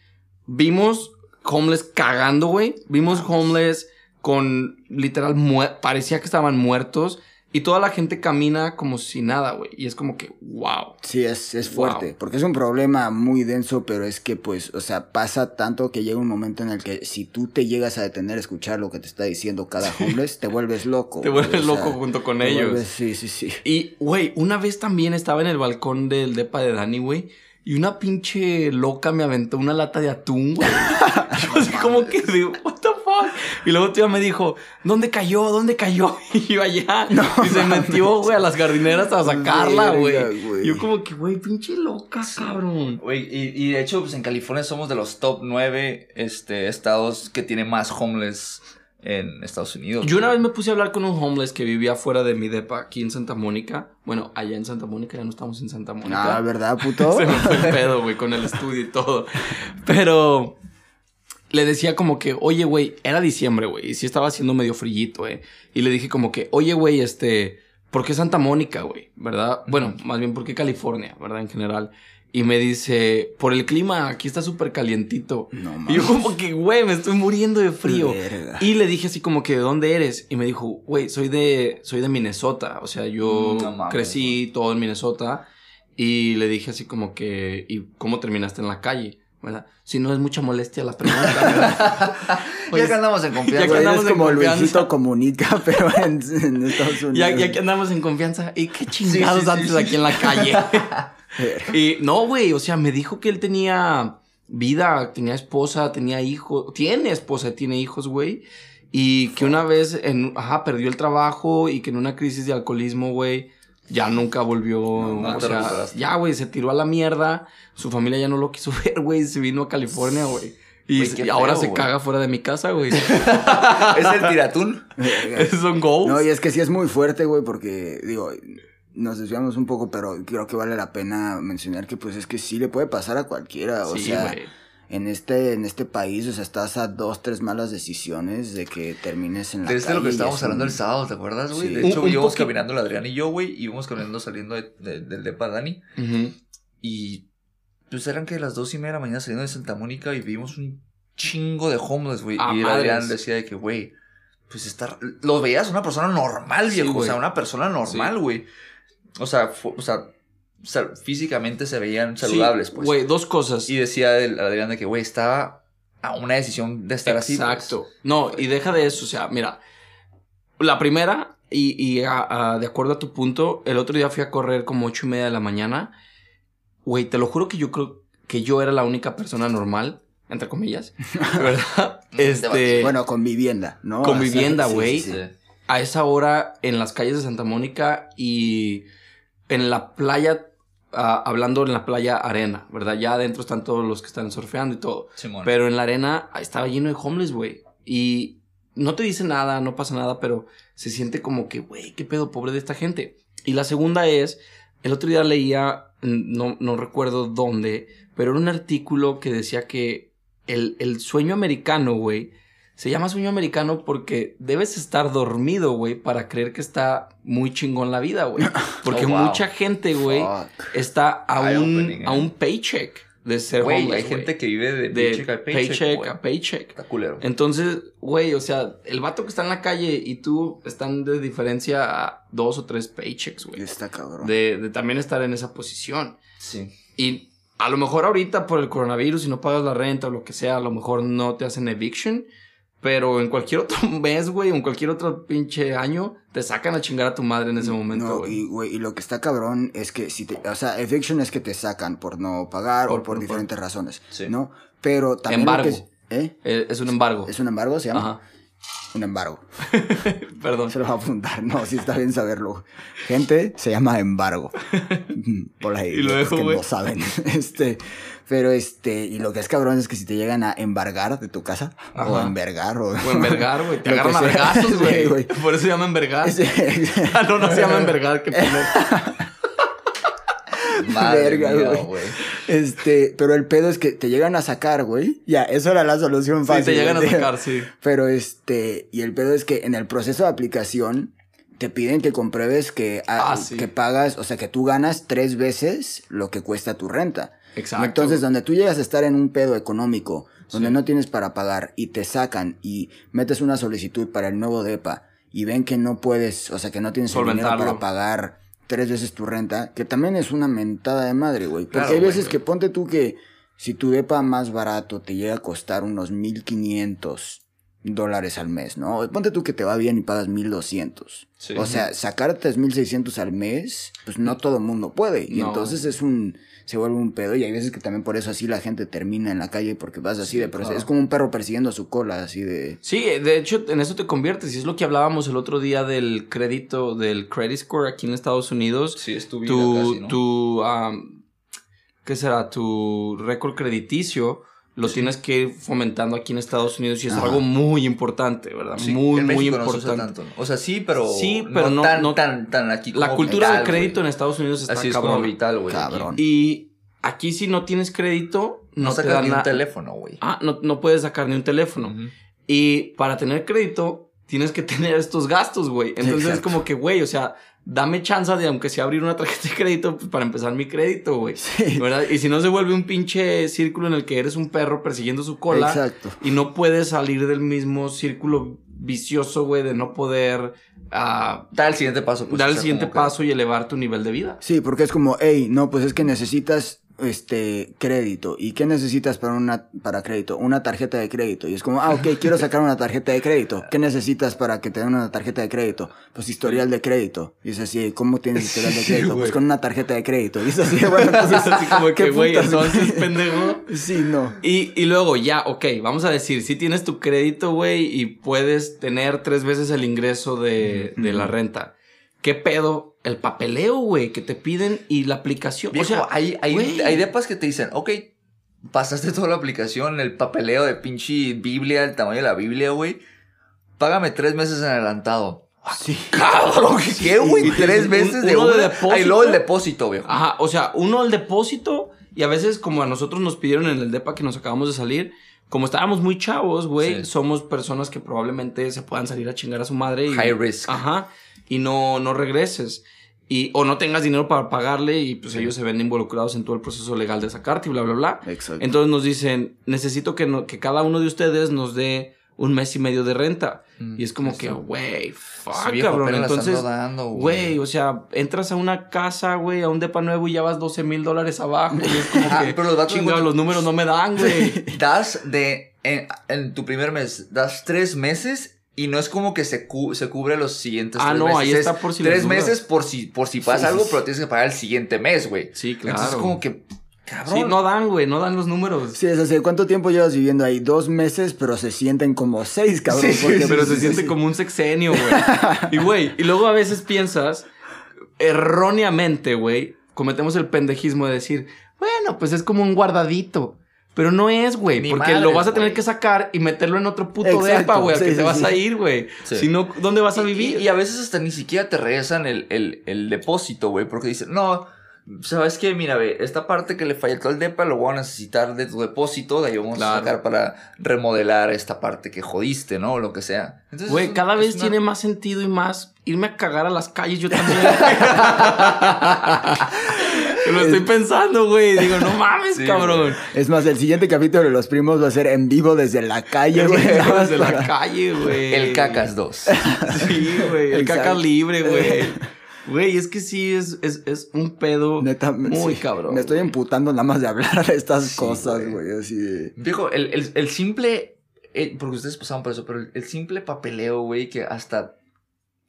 vimos homeless cagando, güey. Vimos homeless con literal, parecía que estaban muertos. Y toda la gente camina como si nada, güey. Y es como que, wow. Sí, es, es fuerte, Wow. porque es un problema muy denso, pero es que pues, o sea, pasa tanto que llega un momento en el que si tú te llegas a detener a escuchar lo que te está diciendo cada homeless, te vuelves [LAUGHS] loco. Te vuelves o sea, loco junto con ellos. vuelves- sí, sí, sí. Y, güey, una vez también estaba en el balcón del depa de Dani, güey. Y una pinche loca me aventó una lata de atún, güey. Yo [LAUGHS] [LAUGHS] así como que de, what. Y luego tía me dijo, ¿dónde cayó? ¿Dónde cayó? [LAUGHS] Y yo allá. y se metió, güey, a las jardineras a sacarla, güey. Yo como que, güey, pinche loca, cabrón. Güey, y, y de hecho, pues en California somos de los top 9 este, estados que tienen más homeless en Estados Unidos. Yo una vez me puse a hablar con un homeless que vivía fuera de mi depa aquí en Santa Mónica. Bueno, allá en Santa Mónica, ya no estamos en Santa Mónica. Ah, ¿verdad, [LAUGHS] puto? Se me fue el pedo, güey, con el estudio y todo. Pero le decía como que, oye, güey, era diciembre, güey, y sí estaba haciendo medio frillito, eh. Y le dije como que, oye, güey, este, ¿por qué Santa Mónica, güey? ¿Verdad? Bueno, más bien, ¿por qué California, verdad? En general. Y me dice, por el clima, aquí está súper calientito. No Y yo como que, güey, me estoy muriendo de frío. Verga. Y le dije así como que, ¿de dónde eres? Y me dijo, güey, soy de, soy de Minnesota. O sea, yo No mames, crecí todo en Minnesota. Y le dije así como que, ¿y cómo terminaste en la calle? ¿Verdad? Si no es mucha molestia la pregunta. Pues, [LAUGHS] ya que andamos en Ya confianza. que Güey, andamos eres en como confianza. Luisito Comunica, [LAUGHS] pero en, en Estados Unidos. ya, ya que andamos en confianza. ¿Y qué chingados sí, antes sí. aquí en la calle? [LAUGHS] y no, güey, o sea, me dijo que él tenía vida, tenía esposa, tenía hijos, tiene esposa, tiene hijos, güey. Y que una vez, en, ajá, perdió el trabajo y que en una crisis de alcoholismo, güey, ya nunca volvió. no o te sea, recuperaste. ya, güey, se tiró a la mierda. Su familia ya no lo quiso [LAUGHS] ver, güey, se vino a California, güey. Y, ahora se caga fuera de mi casa, güey. [LAUGHS] es el tiratún. [LAUGHS] Esos son goals. No, y es que sí es muy fuerte, güey, porque, digo, nos desviamos un poco, pero creo que vale la pena mencionar que, pues, es que sí le puede pasar a cualquiera. O sí, sea, güey. En este, en este país, o sea, estás a dos, tres malas decisiones de que termines en la Es de calle. lo que estábamos es hablando un- el sábado, ¿te acuerdas, güey? Sí. De hecho, un íbamos caminando el Adrián y yo, güey, y íbamos caminando saliendo de- de- del depa de Dani. Y pues eran que las dos y media de la mañana saliendo de Santa Mónica y vimos un chingo de homeless, güey. Ah, y el. Adrián decía de que, güey, pues está... Lo veías una persona normal, Sí, viejo. o sea, una persona normal, güey. O sea, fu- o sea, físicamente se veían saludables, Sí, pues. Güey, dos cosas. Y decía el Adrián de que, güey, estaba a una decisión de estar así. pues. Exacto. No, y deja de eso. O sea, mira. La primera, y, y a- a- de acuerdo a tu punto, el otro día fui a correr como ocho y media de la mañana. Güey, te lo juro que yo creo que yo era la única persona normal, entre comillas, [LAUGHS] ¿verdad? [LAUGHS] este, Bueno, con vivienda, ¿no? Con vivienda, güey. sí, sí. Sí. a esa hora en las calles de Santa Mónica y en la playa, hablando en la playa arena, ¿verdad? Ya adentro están todos los que están surfeando y todo. Simón. Pero en la arena ah, estaba lleno de homeless, güey. Y no te dice nada, no pasa nada, pero se siente como que, güey, qué pedo pobre de esta gente. Y la segunda es, el otro día leía, no, no recuerdo dónde, pero era un artículo que decía que el, el sueño americano, güey, se llama sueño americano porque debes estar dormido, güey, para creer que está muy chingón la vida, güey. [LAUGHS] Porque Oh, wow. mucha gente, güey, está a un, eh. a un paycheck de ser Güey, homeless, hay güey gente que vive de, de paycheck a paycheck. paycheck güey. a paycheck. Está culero. Entonces, güey, o sea, el vato que está en la calle y tú están de diferencia a dos o tres paychecks, güey. Está cabrón. De, de también estar en esa posición. Sí. Y a lo mejor ahorita por el coronavirus, si no pagas la renta o lo que sea, a lo mejor no te hacen eviction. Pero en cualquier otro [LAUGHS] mes, güey, en cualquier otro pinche año, te sacan a chingar a tu madre en ese momento, No, y, güey, y lo que está cabrón es que si te, o sea, eviction es que te sacan por no pagar Por- o por, por- diferentes razones, Sí. ¿no? Pero también Embargo. que es- ¿eh? Eh, Es un embargo. ¿Es un embargo? ¿Se llama? Ajá. Un embargo. [LAUGHS] Perdón. Se lo va a apuntar. No, sí está bien saberlo. Gente, se llama embargo. [LAUGHS] Por ahí. Y luego, los que no saben. [LAUGHS] Este, pero este, y lo que es cabrón es que si te llegan a embargar de tu casa, o Ajá. a envergar, o... O envergar, güey. Te Lo agarran a vergazos, güey. Por eso se llama envergar. Ah, no, no se llama envergar. Que Madre Verga, güey. Este, pero el pedo es que te llegan a sacar, güey. Ya, eso era la solución Sí, fácil. te llegan a sacar, sí. [LAUGHS] Pero este, y el pedo es que en el proceso de aplicación te piden que compruebes que, ah, sí. que pagas, o sea, que tú ganas tres veces lo que cuesta tu renta. Exacto. Entonces, donde tú llegas a estar en un pedo económico, donde Sí. no tienes para pagar y te sacan y metes una solicitud para el nuevo DEPA y ven que no puedes, o sea, que no tienes el dinero para pagar tres veces tu renta, que también es una mentada de madre, güey. Porque Claro, hay veces güey. que ponte tú que si tu DEPA más barato te llega a costar unos 1500 dólares al mes, ¿no? Ponte tú que te va bien y pagas 1200. Sí. O sea, sacar 3600 al mes, pues no todo mundo puede. Y No. entonces es un. Se vuelve un pedo. Y hay veces que también por eso así la gente termina en la calle porque vas así de. Pero claro. es como un perro persiguiendo a su cola, así de. Sí, de hecho, en eso te conviertes. Y es lo que hablábamos el otro día del crédito, del credit score aquí en Estados Unidos. Sí, es tu vida tu, casi, ¿no? tu, am, ¿qué será? Tu récord crediticio lo tienes que ir fomentando aquí en Estados Unidos y es Ajá. algo muy importante, ¿verdad? Sí, muy, en muy México no se usa importante. tanto, ¿no? O sea, sí, pero, Sí, pero no- tan, no- tan, tan aquí La como cultura vital, del crédito en Estados Unidos está Así es cabrón. como vital, güey. Cabrón. Y aquí si no tienes crédito, no, No, te sacas dan ni un teléfono, güey. Ah, no, no puedes sacar ni un teléfono. Y para tener crédito, tienes que [LAUGHS] tener estos gastos, güey. Entonces es como que, güey, o sea, dame chance de, aunque sea abrir una tarjeta de crédito, pues para empezar mi crédito, güey. Sí. ¿Verdad? Y si no se vuelve un pinche círculo en el que eres un perro persiguiendo su cola Exacto. y no puedes salir del mismo círculo vicioso, güey, de no poder ah, Da el siguiente paso. Pues, dar el siguiente que- paso y elevar tu nivel de vida. Sí, porque es como, hey, no, pues es que necesitas este crédito. ¿Y qué necesitas para una para crédito? Una tarjeta de crédito. Y es como, ah, ok, quiero sacar una tarjeta de crédito. ¿Qué necesitas para que te den una tarjeta de crédito? Pues historial de crédito. Y es así, ¿cómo tienes historial de [LAUGHS] crédito? pues con una tarjeta de crédito. Y es así, [LAUGHS] bueno, entonces, Es así como ¿qué que, güey, entonces, pendejo. [LAUGHS] Sí, no. Y, y luego ya, ok, vamos a decir, si tienes tu crédito, güey, y puedes tener tres veces el ingreso de, de la renta. ¿Qué pedo? El papeleo, güey, que te piden y la aplicación. Viejo, o sea, hay, hay, hay depas que te dicen, ok, pasaste toda la aplicación, el papeleo de pinche Biblia, el tamaño de la Biblia, güey. Págame tres meses en adelantado. Sí. [LAUGHS] Cabrón, ¿qué, güey? Te Tres un- de uno de depósito. Ahí luego el depósito, viejo. Ajá, o sea, uno el depósito y a veces como a nosotros nos pidieron en el DEPA que nos acabamos de salir, como estábamos muy chavos, güey, Sí. somos personas que probablemente se puedan salir a chingar a su madre y... High risk. Ajá, y no, no regreses. Y, o no tengas dinero para pagarle y pues Sí. ellos se ven involucrados en todo el proceso legal de sacarte y bla, bla, bla. Exacto. Entonces nos dicen, necesito que, no- que cada uno de ustedes nos dé un mes y medio de renta. Mm, Y es como sí, que, güey, fuck, viejo cabrón. Entonces, güey, o sea, entras a una casa, güey, a un depa nuevo y ya vas 12 mil dólares abajo. Y es como Ajá, [LAUGHS] que, pero los chingado, los números no me dan, [LAUGHS] güey. Das de. En, en tu primer mes, das tres meses y no es como que se, cu- se cubre los siguientes Ah, tres no, meses. ahí es está por si Tres meses por si, por si pasa Sí, algo, sí, pero tienes que pagar el siguiente mes, güey. Sí, claro. Entonces, como que. Cabrón. Sí, no dan, güey, no dan los números. Sí, es así. ¿Cuánto tiempo llevas viviendo ahí? Dos meses, pero se sienten como seis, cabrón. Sí, porque, Pero pues, se es siente así. como un sexenio, güey. [LAUGHS] Y, güey, y luego a veces piensas, erróneamente, güey, cometemos el pendejismo de decir, bueno, pues es como un guardadito. Pero no es, güey, porque lo madres, vas a tener güey. que sacar y meterlo en otro puto Exacto, depa, güey, a sí, que sí, te vas sí. a ir, güey. Sí. Si no, ¿dónde vas a vivir? Y, y a veces hasta ni siquiera te regresan el, el, el depósito, güey, porque dicen, no, ¿sabes qué? Mira, ve, esta parte que le faltó al depa lo voy a necesitar de tu depósito, de ahí vamos Claro. a sacar para remodelar esta parte que jodiste, ¿no? O lo que sea. Güey, cada vez una- tiene más sentido y más irme a cagar a las calles yo también. [LAUGHS] [LAUGHS] [LAUGHS] lo estoy pensando, güey. Digo, no mames, Sí, cabrón. Es más, el siguiente capítulo de Los Primos va a ser en vivo desde la calle, güey. Desde la [LAUGHS] calle, güey. El cacas 2. [LAUGHS] Sí, güey. El Exacto. caca libre, güey. Güey, es que sí es, es, es un pedo Neta, muy sí, cabrón. Me estoy emputando nada más de hablar de estas Sí, cosas, güey. Así de. Dijo, el, el, el simple. eh, porque ustedes pasaron por eso, pero el, el simple papeleo, güey, que hasta.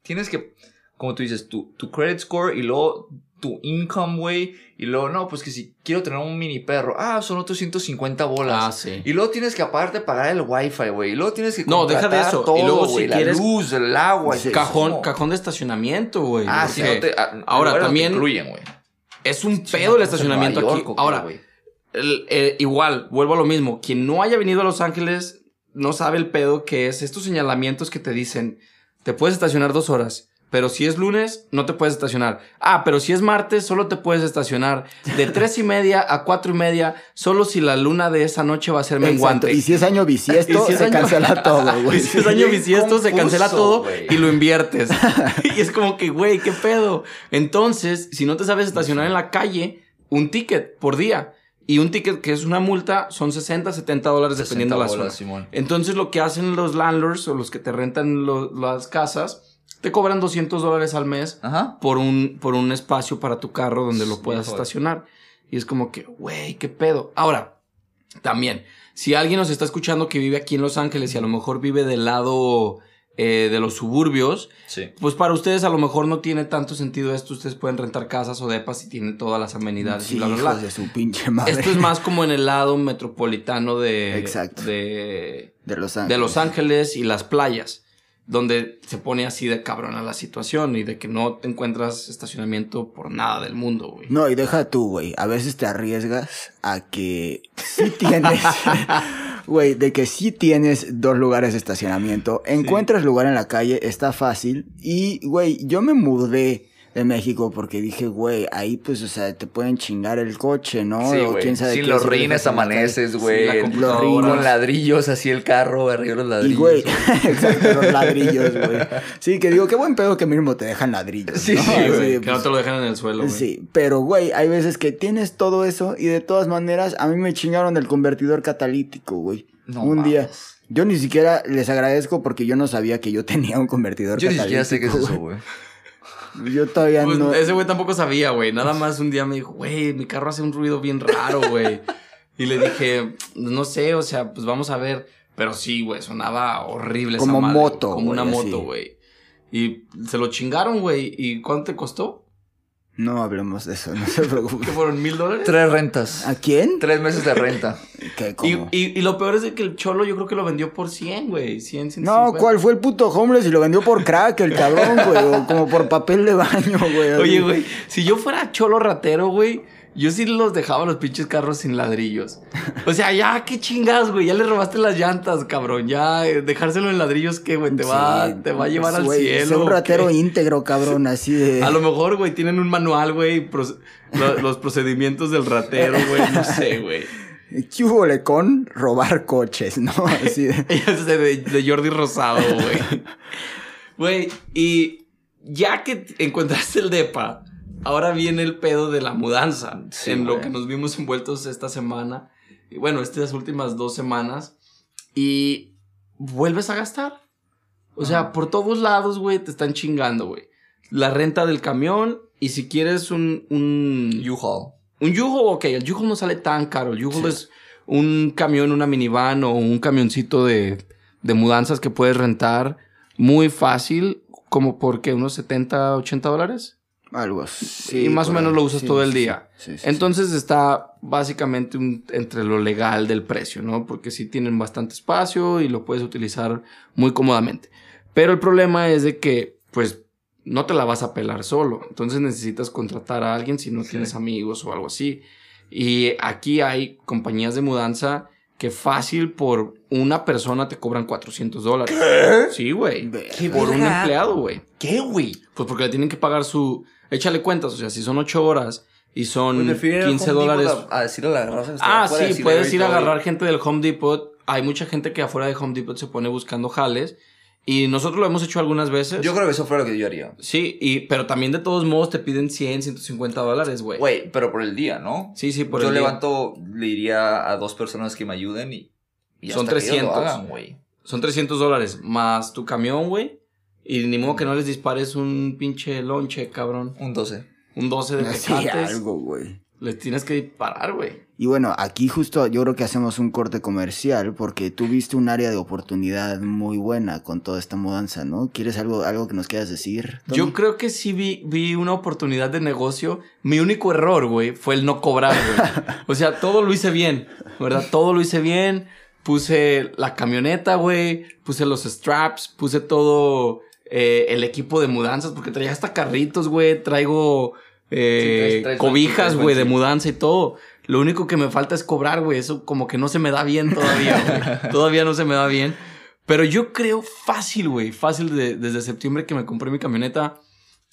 Tienes que. Como tú dices, tu, tu credit score y luego tu income, güey. Y luego, no, pues que si quiero tener un mini perro. Ah, son otros 150 bolas. Ah, sí. Y luego tienes que aparte pagar el wifi, güey. Y luego tienes que No, deja de eso. Y todo, luego si güey, quieres- La luz, el agua. Cajón, cajón de estacionamiento, güey. Ah, sí, no te. ah, ahora, lugares no te también- incluyen, güey. Es un pedo el estacionamiento aquí. York, ¿o qué, Ahora, güey? el- eh, igual, vuelvo a lo mismo. Quien no haya venido a Los Ángeles no sabe el pedo que es estos señalamientos que te dicen, te puedes estacionar dos horas, pero si es lunes, no te puedes estacionar. Ah, pero si es martes, solo te puedes estacionar de [LAUGHS] tres y media a cuatro y media, solo si la luna de esa noche va a ser menguante. Exacto. Y si es año bisiesto, [LAUGHS] Y si es se año- cancela [LAUGHS] todo, güey. Y si es año bisiesto, se cancela todo y lo inviertes. y es como que, güey, ¿qué pedo? Entonces, si no te sabes estacionar en la calle, un ticket por día. Y un ticket que es una multa son 60, 70 dólares dependiendo de la 60 zona. Simón. Entonces lo que hacen los landlords o los que te rentan lo- las casas, te cobran 200 dólares al mes Ajá. por un, por un espacio para tu carro donde lo puedas mejor. estacionar. Y es como que, güey, qué pedo. Ahora, también, si alguien nos está escuchando que vive aquí en Los Ángeles y a lo mejor vive del lado eh, de los suburbios, Sí. pues para ustedes a lo mejor no tiene tanto sentido esto. Ustedes pueden rentar casas o depas y tienen todas las amenidades Sí, y bla, bla, bla. de su pinche madre. Esto es más como en el lado metropolitano de, Exacto. de, de Los Ángeles. de Los Ángeles y las playas, donde se pone así de cabrona la situación y de que no te encuentras estacionamiento por nada del mundo, güey. No, y deja tú, güey. A veces te arriesgas a que sí [LAUGHS] tienes. Güey, de que sí tienes dos lugares de estacionamiento. Encuentras lugar en la calle, está fácil. Y, güey, yo me mudé de México porque dije, güey, ahí pues, o sea, te pueden chingar el coche, ¿no? Sí, O quién sabe Sin qué, los rines amaneces, güey. con ladrillos así el carro, arriba los Y, ladrillos. güey, [LAUGHS] exacto, los ladrillos, güey. Sí, que digo, qué buen pedo que mínimo te dejan ladrillos. Sí, ¿no? sí, Que no pues, te lo dejan en el suelo, güey. Sí, pero güey, hay veces que tienes todo eso y de todas maneras a mí me chingaron el convertidor catalítico, güey. No un mames. día. Yo ni siquiera les agradezco porque yo no sabía que yo tenía un convertidor Yo ni catalítico. siquiera sé qué es eso, güey. Yo todavía Pues, no. Ese güey tampoco sabía, güey. Nada más un día me dijo, güey, mi carro hace un ruido bien raro, güey. y le dije, no sé, o sea, pues vamos a ver. Pero sí, güey, sonaba horrible. esa Como madre, moto, Como una moto, güey. Y se lo chingaron, güey. ¿Y cuánto te costó? No hablemos de eso, no se preocupe. ¿Qué fueron mil dólares? Tres rentas. ¿A quién? Tres meses de renta. [LAUGHS] ¿Qué, Y, cómo? y, y lo peor es de que el cholo yo creo que lo vendió por 100, güey. 100, 150. No, ¿cuál fue el puto homeless y lo vendió por crack el cabrón, güey? O como por papel de baño, güey. Oye, güey, si yo fuera cholo ratero, güey, yo sí los dejaba los pinches carros sin ladrillos. O sea, ya, qué chingas, güey. Ya le robaste las llantas, cabrón. Ya, eh, dejárselo en ladrillos, ¿qué, güey? Te, va, te va a llevar al güey, cielo. sé un ¿o ratero qué? íntegro, cabrón, así de. A lo mejor, güey, tienen un manual, güey. los procedimientos del ratero, güey. No sé, güey. ¿Qué hubo le con robar coches, no? Así de. [LAUGHS] De, de Jordi Rosado, güey. Güey, y ya que encontraste el DEPA, ahora viene el pedo de la mudanza. Sí, en lo que nos vimos envueltos esta semana. Y bueno, estas últimas dos semanas. Y vuelves a gastar. O sea, por todos lados, güey, te están chingando, güey. La renta del camión. Y si quieres un. un U-Haul. un U-Haul, ok, el U-Haul no sale tan caro. El U-Haul es un camión, una minivan o un camioncito de, de mudanzas que puedes rentar muy fácil, como porque unos 70, 80 dólares. Algo así. y más o menos ahí. lo usas Sí, todo el sí, día. sí. Entonces está básicamente un- entre lo legal del precio, ¿no? Porque sí tienen bastante espacio y lo puedes utilizar muy cómodamente. Pero el problema es de que, pues, no te la vas a pelar solo. Entonces necesitas contratar a alguien si no tienes amigos o algo así. Y aquí hay compañías de mudanza que fácil por una persona te cobran 400 dólares. Sí, güey. Ve- ¿Qué Por un empleado, güey. ¿Qué, güey? Pues porque le tienen que pagar su... Échale cuentas, o sea, si son 8 horas y son Pues prefiero ir al 15 Home Depot dólares... A, a decirle a la raza que Ah, afuera, sí, puedes ir a "Ahorita agarrar gente del Home Depot. Hay mucha gente que afuera de Home Depot se pone buscando jales. Y nosotros lo hemos hecho algunas veces. voy". Yo creo que eso fue lo que yo haría. Sí, y, pero también de todos modos te piden 100, 150 dólares, güey. Güey, pero por el día, ¿no? Sí, sí, por yo el día. levanto, le diría a dos personas que me ayuden y. y Son hasta que ellos 300. lo hagan, güey. Son 300 dólares más tu camión, güey. Y ni modo que no les dispares un pinche lonche, cabrón. Un 12. Un 12 de [LAUGHS] tecates. algo, güey. Les tienes que disparar, güey. Y bueno, aquí justo yo creo que hacemos un corte comercial porque tú viste un área de oportunidad muy buena con toda esta mudanza, ¿no? ¿Quieres algo, algo que nos quieras decir? Tony? Yo creo que sí vi, vi una oportunidad de negocio. Mi único error, güey, fue el no cobrar, güey. [LAUGHS] O sea, todo lo hice bien, ¿verdad? Todo lo hice bien. Puse la camioneta, güey. Puse los straps. Puse todo eh, el equipo de mudanzas. Porque traía hasta carritos, güey. Traigo eh, Sí, traes- traes buen cobijas, güey, de mudanza y todo. Lo único que me falta es cobrar, güey. Eso como que no se me da bien todavía, güey. [LAUGHS] todavía no se me da bien. Pero yo creo fácil, güey. Fácil de- desde septiembre que me compré mi camioneta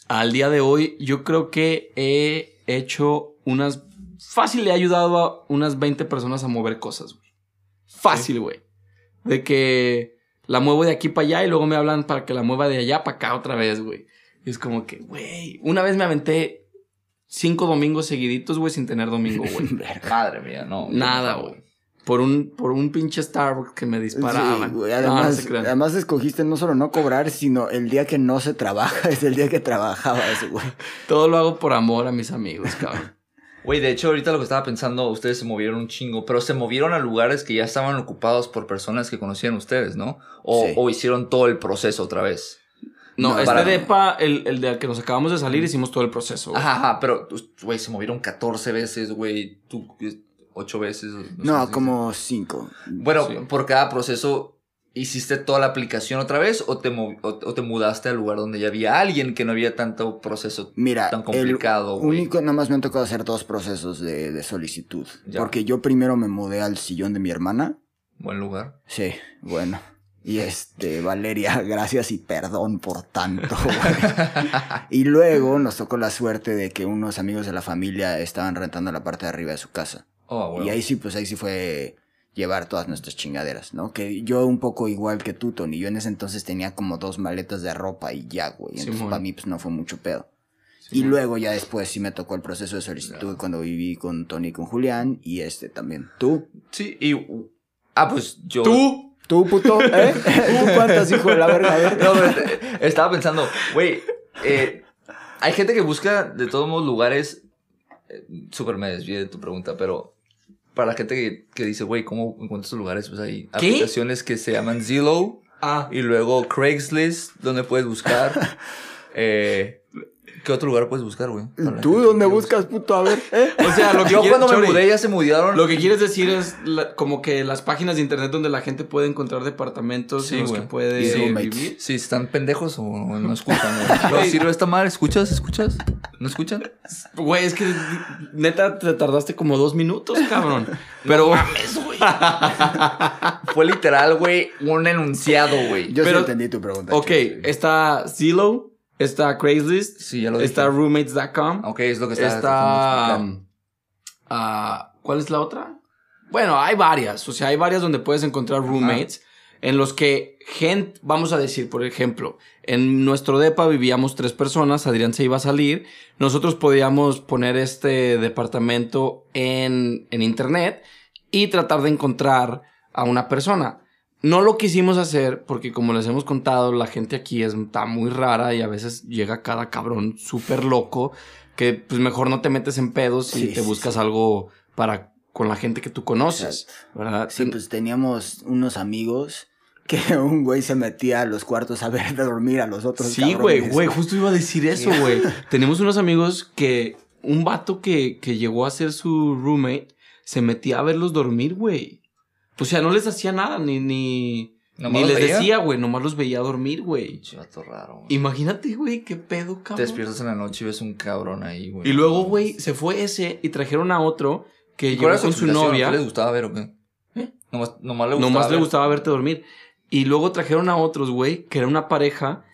al día de hoy. Yo creo que he hecho unas. Fácil le he ayudado a unas 20 personas a mover cosas, güey. Fácil, güey. De que la muevo de aquí para allá y luego me hablan para que la mueva de allá para acá otra vez, güey. Y es como que, güey. Una vez me aventé cinco domingos seguiditos, güey, sin tener domingo, güey. [LAUGHS] Madre mía, no. Nada, güey. Por un, por un pinche Starbucks que me disparaban. Sí, güey, No, no además, además escogiste no solo no cobrar, sino el día que no se trabaja [LAUGHS] es el día que trabajabas, güey. Todo lo hago por amor a mis amigos, cabrón. Güey, de hecho, ahorita lo que estaba pensando, ustedes se movieron un chingo, pero se movieron a lugares que ya estaban ocupados por personas que conocían ustedes, ¿no? O, Sí. o hicieron todo el proceso otra vez. No, No, este para- depa, el, el del que nos acabamos de salir, hicimos todo el proceso. güey. Ajá, ajá, pero, pues, güey, se movieron 14 veces, güey, tú, eh, 8 veces. No, sé. como cinco. Bueno, Sí. por cada proceso, ¿hiciste toda la aplicación otra vez o te, o, o te mudaste al lugar donde ya había alguien que no había tanto proceso Mira, tan complicado, el único, nada más me han tocado hacer dos procesos de, de solicitud. Ya. Porque yo primero me mudé al sillón de mi hermana. Buen lugar. Sí, bueno. Y este, Valeria, [LAUGHS] gracias y perdón por tanto. güey. [LAUGHS] y luego nos tocó la suerte de que unos amigos de la familia estaban rentando la parte de arriba de su casa. Oh, güey. Y ahí sí, pues ahí sí fue llevar todas nuestras chingaderas, ¿no? Que yo un poco igual que tú, Tony. Yo en ese entonces tenía como dos maletas de ropa y ya, güey. Entonces para mí pues no fue mucho pedo. y luego ya después sí me tocó el proceso de solicitud cuando viví con Tony y con Julián y este también. ¿Tú? Sí, y... Ah, pues yo... ¿Tú? ¿Tú, puto? [LAUGHS] ¿Eh? ¿Tú cuántas, hijo de la verga? No, pero [LAUGHS] estaba pensando, güey, eh, hay gente que busca de todos modos lugares. eh, Súper me desvié de tu pregunta, pero para la gente que, que dice, güey, ¿cómo encuentro estos lugares? Pues hay ¿Qué? aplicaciones que se llaman Zillow Ah. y luego Craigslist, donde puedes buscar. [LAUGHS] eh, ¿Qué otro lugar puedes buscar, güey? ¿Tú dónde buscas, puto? A ver. [LAUGHS] ¿eh? O sea, lo que Yo quiere- cuando me mudé ya se mudaron. Lo que quieres decir es la- como que las páginas de internet donde la gente puede encontrar departamentos Sí, en los güey. que puede Y roommates. vivir. Si están pendejos o no escuchan, güey. [LAUGHS] ¿No sirve esta madre? ¿Escuchas? ¿Escuchas? ¿No escuchan? Güey, es que neta te tardaste como dos minutos, cabrón. [LAUGHS] Pero. Fue literal, güey, un enunciado, güey. Yo Pero- sí entendí tu pregunta. ok, está Zillow, está Craigslist, Sí, ya lo dije. está roommates.com. Ok, es lo que Está. explicar. ah, ¿Cuál es la otra? Bueno, hay varias. O sea, hay varias donde puedes encontrar roommates. En los que gente, vamos a decir, por ejemplo, en nuestro depa vivíamos tres personas, Adrián se iba a salir, nosotros podíamos poner este departamento en, en internet y tratar de encontrar a una persona. No lo quisimos hacer porque como les hemos contado, la gente aquí es, está muy rara y a veces llega cada cabrón súper loco que pues mejor no te metes en pedos y Sí, te sí, buscas sí. algo para con la gente que tú conoces, ¿verdad? Sí, pues teníamos unos amigos que [LAUGHS] un güey se metía a los cuartos a ver dormir a los otros. Sí, güey, güey, justo iba a decir eso, güey. [LAUGHS] Tenemos unos amigos que un vato que, que llegó a ser su roommate se metía a verlos dormir, güey. O sea, no les hacía nada, ni, ni, ¿Nomás ni les veía? decía, güey, nomás los veía dormir, güey. Chivato raro, güey. Imagínate, güey, qué pedo, Te cabrón. despiertas en la noche y ves un cabrón ahí, güey. Y luego, güey, se fue ese y trajeron a otro que ¿Y llegó con su novia. ¿Qué les gustaba ver o qué? ¿Eh? Nomás, nomás le gustaba Nomás le gustaba verte dormir. Y luego trajeron a otros, güey, que era una pareja.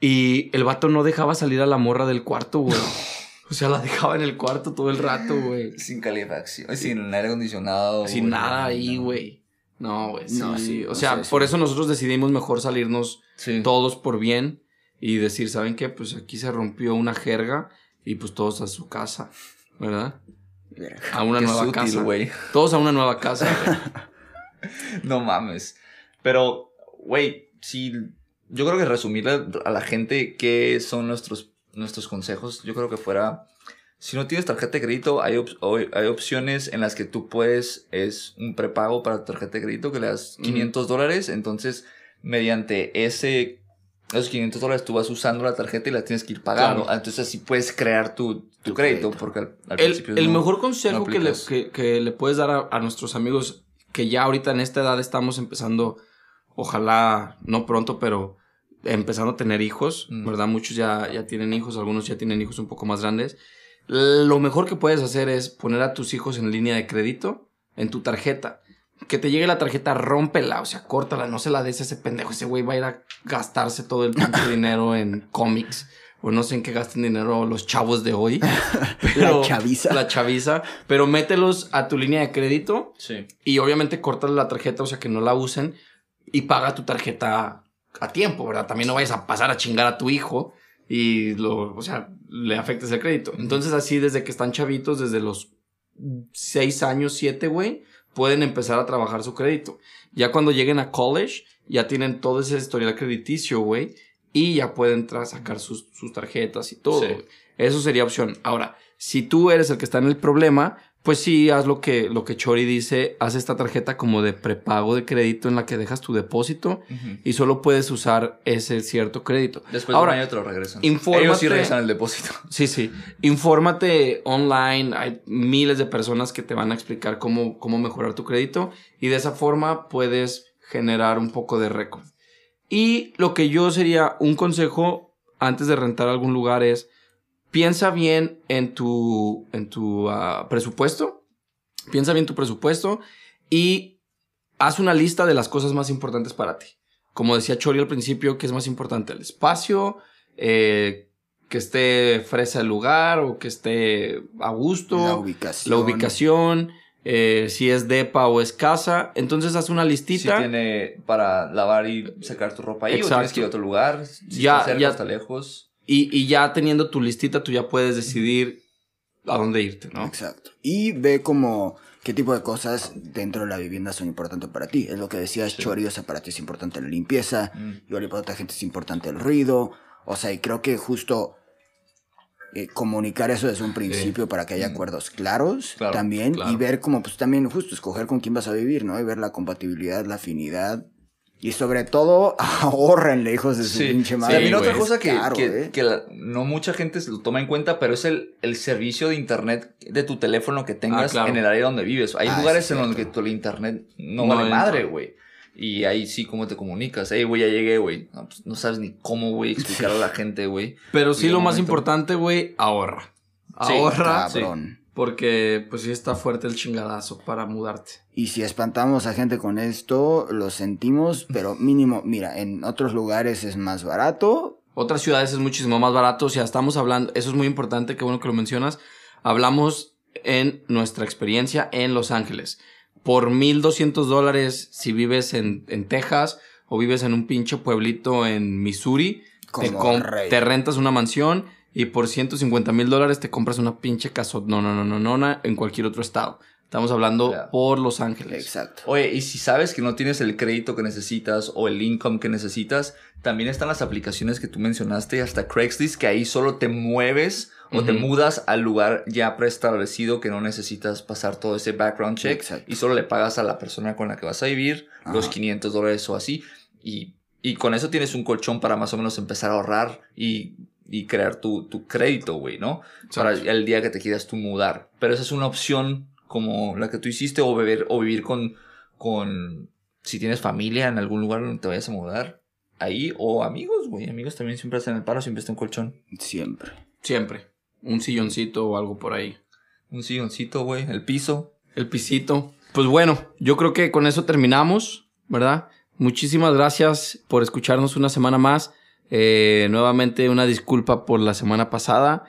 Y el vato no dejaba salir a la morra del cuarto, güey. [LAUGHS] O sea, la dejaba en el cuarto todo el rato, güey. Sin calefacción, sin aire acondicionado. Sin güey. nada ahí, güey. No, güey. No, sí. sí, o sea, sí. por eso nosotros decidimos mejor salirnos Sí. todos por bien y decir, ¿saben qué? Pues aquí se rompió una jerga y pues todos a su casa, ¿verdad? A una Qué nueva sutil, casa. güey. Todos a una nueva casa. [LAUGHS] No mames. Pero, güey, sí. Yo creo que resumirle a la gente qué son nuestros, nuestros consejos, yo creo que fuera. Si no tienes tarjeta de crédito, hay, op- hay opciones en las que tú puedes, es un prepago para tu tarjeta de crédito que le das Ujú. 500 dólares. Entonces, mediante ese, esos 500 dólares tú vas usando la tarjeta y la tienes que ir pagando. Claro. Entonces, así puedes crear tu, tu, Tu crédito, crédito. porque al, al El, principio el no- mejor consejo no que, le, que, que le puedes dar a, a nuestros amigos que ya ahorita en esta edad estamos empezando, ojalá no pronto, pero empezando a tener hijos, Mm. ¿verdad? Muchos ya, ya tienen hijos, algunos ya tienen hijos un poco más grandes. Lo mejor que puedes hacer es poner a tus hijos en línea de crédito, en tu tarjeta, que te llegue la tarjeta, rómpela, o sea, córtala, no se la des a ese pendejo. Ese güey va a ir a gastarse todo el [LAUGHS] dinero en cómics. O no sé en qué gasten dinero los chavos de hoy. [LAUGHS] La chaviza. La chaviza. Pero mételos a tu línea de crédito Sí. y obviamente córtale la tarjeta, o sea, que no la usen y paga tu tarjeta a tiempo, ¿verdad? También no vayas a pasar a chingar a tu hijo y lo, o sea, le afectes el crédito. Entonces, así desde que están chavitos, desde los 6 años, 7, güey, pueden empezar a trabajar su crédito. Ya cuando lleguen a college, ya tienen todo ese historial crediticio, güey, y ya pueden sacar sus, sus tarjetas y todo. Sí. Eso sería opción. Ahora, si tú eres el que está en el problema, pues sí, haz lo que, lo que Chori dice, haz esta tarjeta como de prepago de crédito en la que dejas tu depósito y solo puedes usar ese cierto crédito. Después Ahora, de un año te lo regresan. infórmate- Ellos sí regresan el depósito. [LAUGHS] Sí, sí. Infórmate online. Hay miles de personas que te van a explicar cómo, cómo mejorar tu crédito. Y de esa forma puedes generar un poco de récord. Y lo que yo sería un consejo antes de rentar algún lugar es piensa bien en tu, en tu ah, presupuesto. Piensa bien tu presupuesto y haz una lista de las cosas más importantes para ti. Como decía Chori al principio, que es más importante? El espacio, eh, que esté fresa el lugar o que esté a gusto. La ubicación. La ubicación, eh, si es depa o es casa. Entonces haz una Si listita. tiene para lavar y sacar tu ropa ahí, Exacto. o tienes que ir a otro lugar. Si Ya- está cerca, ya- está lejos. Y, y ya teniendo tu listita, tú ya puedes decidir a dónde irte, ¿no? Exacto. Y ve como qué tipo de cosas dentro de la vivienda son importantes para ti. Es lo que decías, Chori, o sea, para ti es importante la limpieza, Mm. igual y para otra gente es importante el ruido. O sea, y creo que justo eh, comunicar eso desde un principio para que haya acuerdos claros Claro, también claro. y ver como pues también justo escoger con quién vas a vivir, ¿no? Y ver la compatibilidad, la afinidad. Y sobre todo, [LAUGHS] ahorrenle, hijos de su Sí, pinche sí, madre. también otra güey, cosa que, caro, que- ¿eh? que la- no mucha gente se lo toma en cuenta, pero es el, el servicio de internet de tu teléfono que tengas Ah, claro. en el área donde vives. Hay Ah, lugares sí, en los que tu el internet no, No vale madre, güey. Y ahí sí, ¿cómo te comunicas? Hey, güey, ya llegué, güey. No, pues, no sabes ni cómo, güey, explicar a la [LAUGHS] gente, güey. Pero sí, Y lo más momento- importante, güey, ahorra. Sí, Ahorra. Cabrón. Porque, pues sí está fuerte el chingadazo para mudarte. Y si espantamos a gente con esto, lo sentimos, pero mínimo, mira, en otros lugares es más barato. Otras ciudades es muchísimo más barato. O sea, estamos hablando, eso es muy importante, qué bueno que lo mencionas. Hablamos en nuestra experiencia en Los Ángeles. Por 1200 dólares si vives en, en Texas o vives en un pinche pueblito en Missouri, te, Como rentas una mansión y por 150 mil dólares te compras una pinche casa. No, no, no, no, no, no, en cualquier otro estado. Estamos hablando Claro. por Los Ángeles. Exacto. Oye, y si sabes que no tienes el crédito que necesitas o el income que necesitas, también están las aplicaciones que tú mencionaste, hasta Craigslist, que ahí solo te mueves o te mudas al lugar ya preestablecido que no necesitas pasar todo ese background check Exacto. y solo le pagas a la persona con la que vas a vivir los Ajá. 500 dólares o así. Y, y con eso tienes un colchón para más o menos empezar a ahorrar y, y crear tu, tu crédito, güey, ¿no? Para el día que te quieras tú mudar. Pero esa es una opción como la que tú hiciste o beber o vivir con, con si tienes familia en algún lugar donde te vayas a mudar. Ahí o amigos, güey. Amigos también siempre hacen el paro, siempre está un colchón. Siempre. Siempre. Un silloncito o algo por ahí. Un silloncito, güey. El piso. El pisito. Pues bueno, yo creo que con eso terminamos, ¿verdad? Muchísimas gracias por escucharnos una semana más. Eh, nuevamente una disculpa por la semana pasada.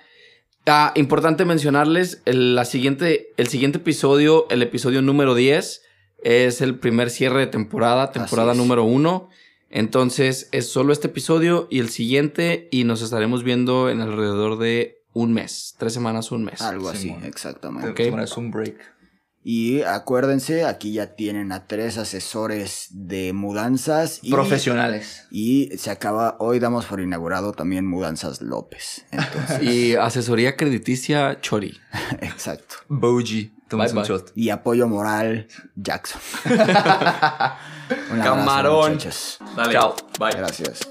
Ah, importante mencionarles, el, la siguiente, el siguiente episodio, el episodio número 10, es el primer cierre de temporada, temporada número 1. Entonces es solo este episodio y el siguiente y nos estaremos viendo en alrededor de un mes, tres semanas, un mes. Algo así, exactamente. Ok. Es un break. Y acuérdense, aquí ya tienen a tres asesores de mudanzas. Y, Profesionales. Y se acaba, hoy damos por inaugurado también Mudanzas López. Entonces, [LAUGHS] Y asesoría crediticia Chori. [LAUGHS] exacto. Boji. Tomas Bye, un bye. shot. Y apoyo moral, Jackson. [LAUGHS] Abrazo, Camarón. Dale. Chao. Bye. Gracias.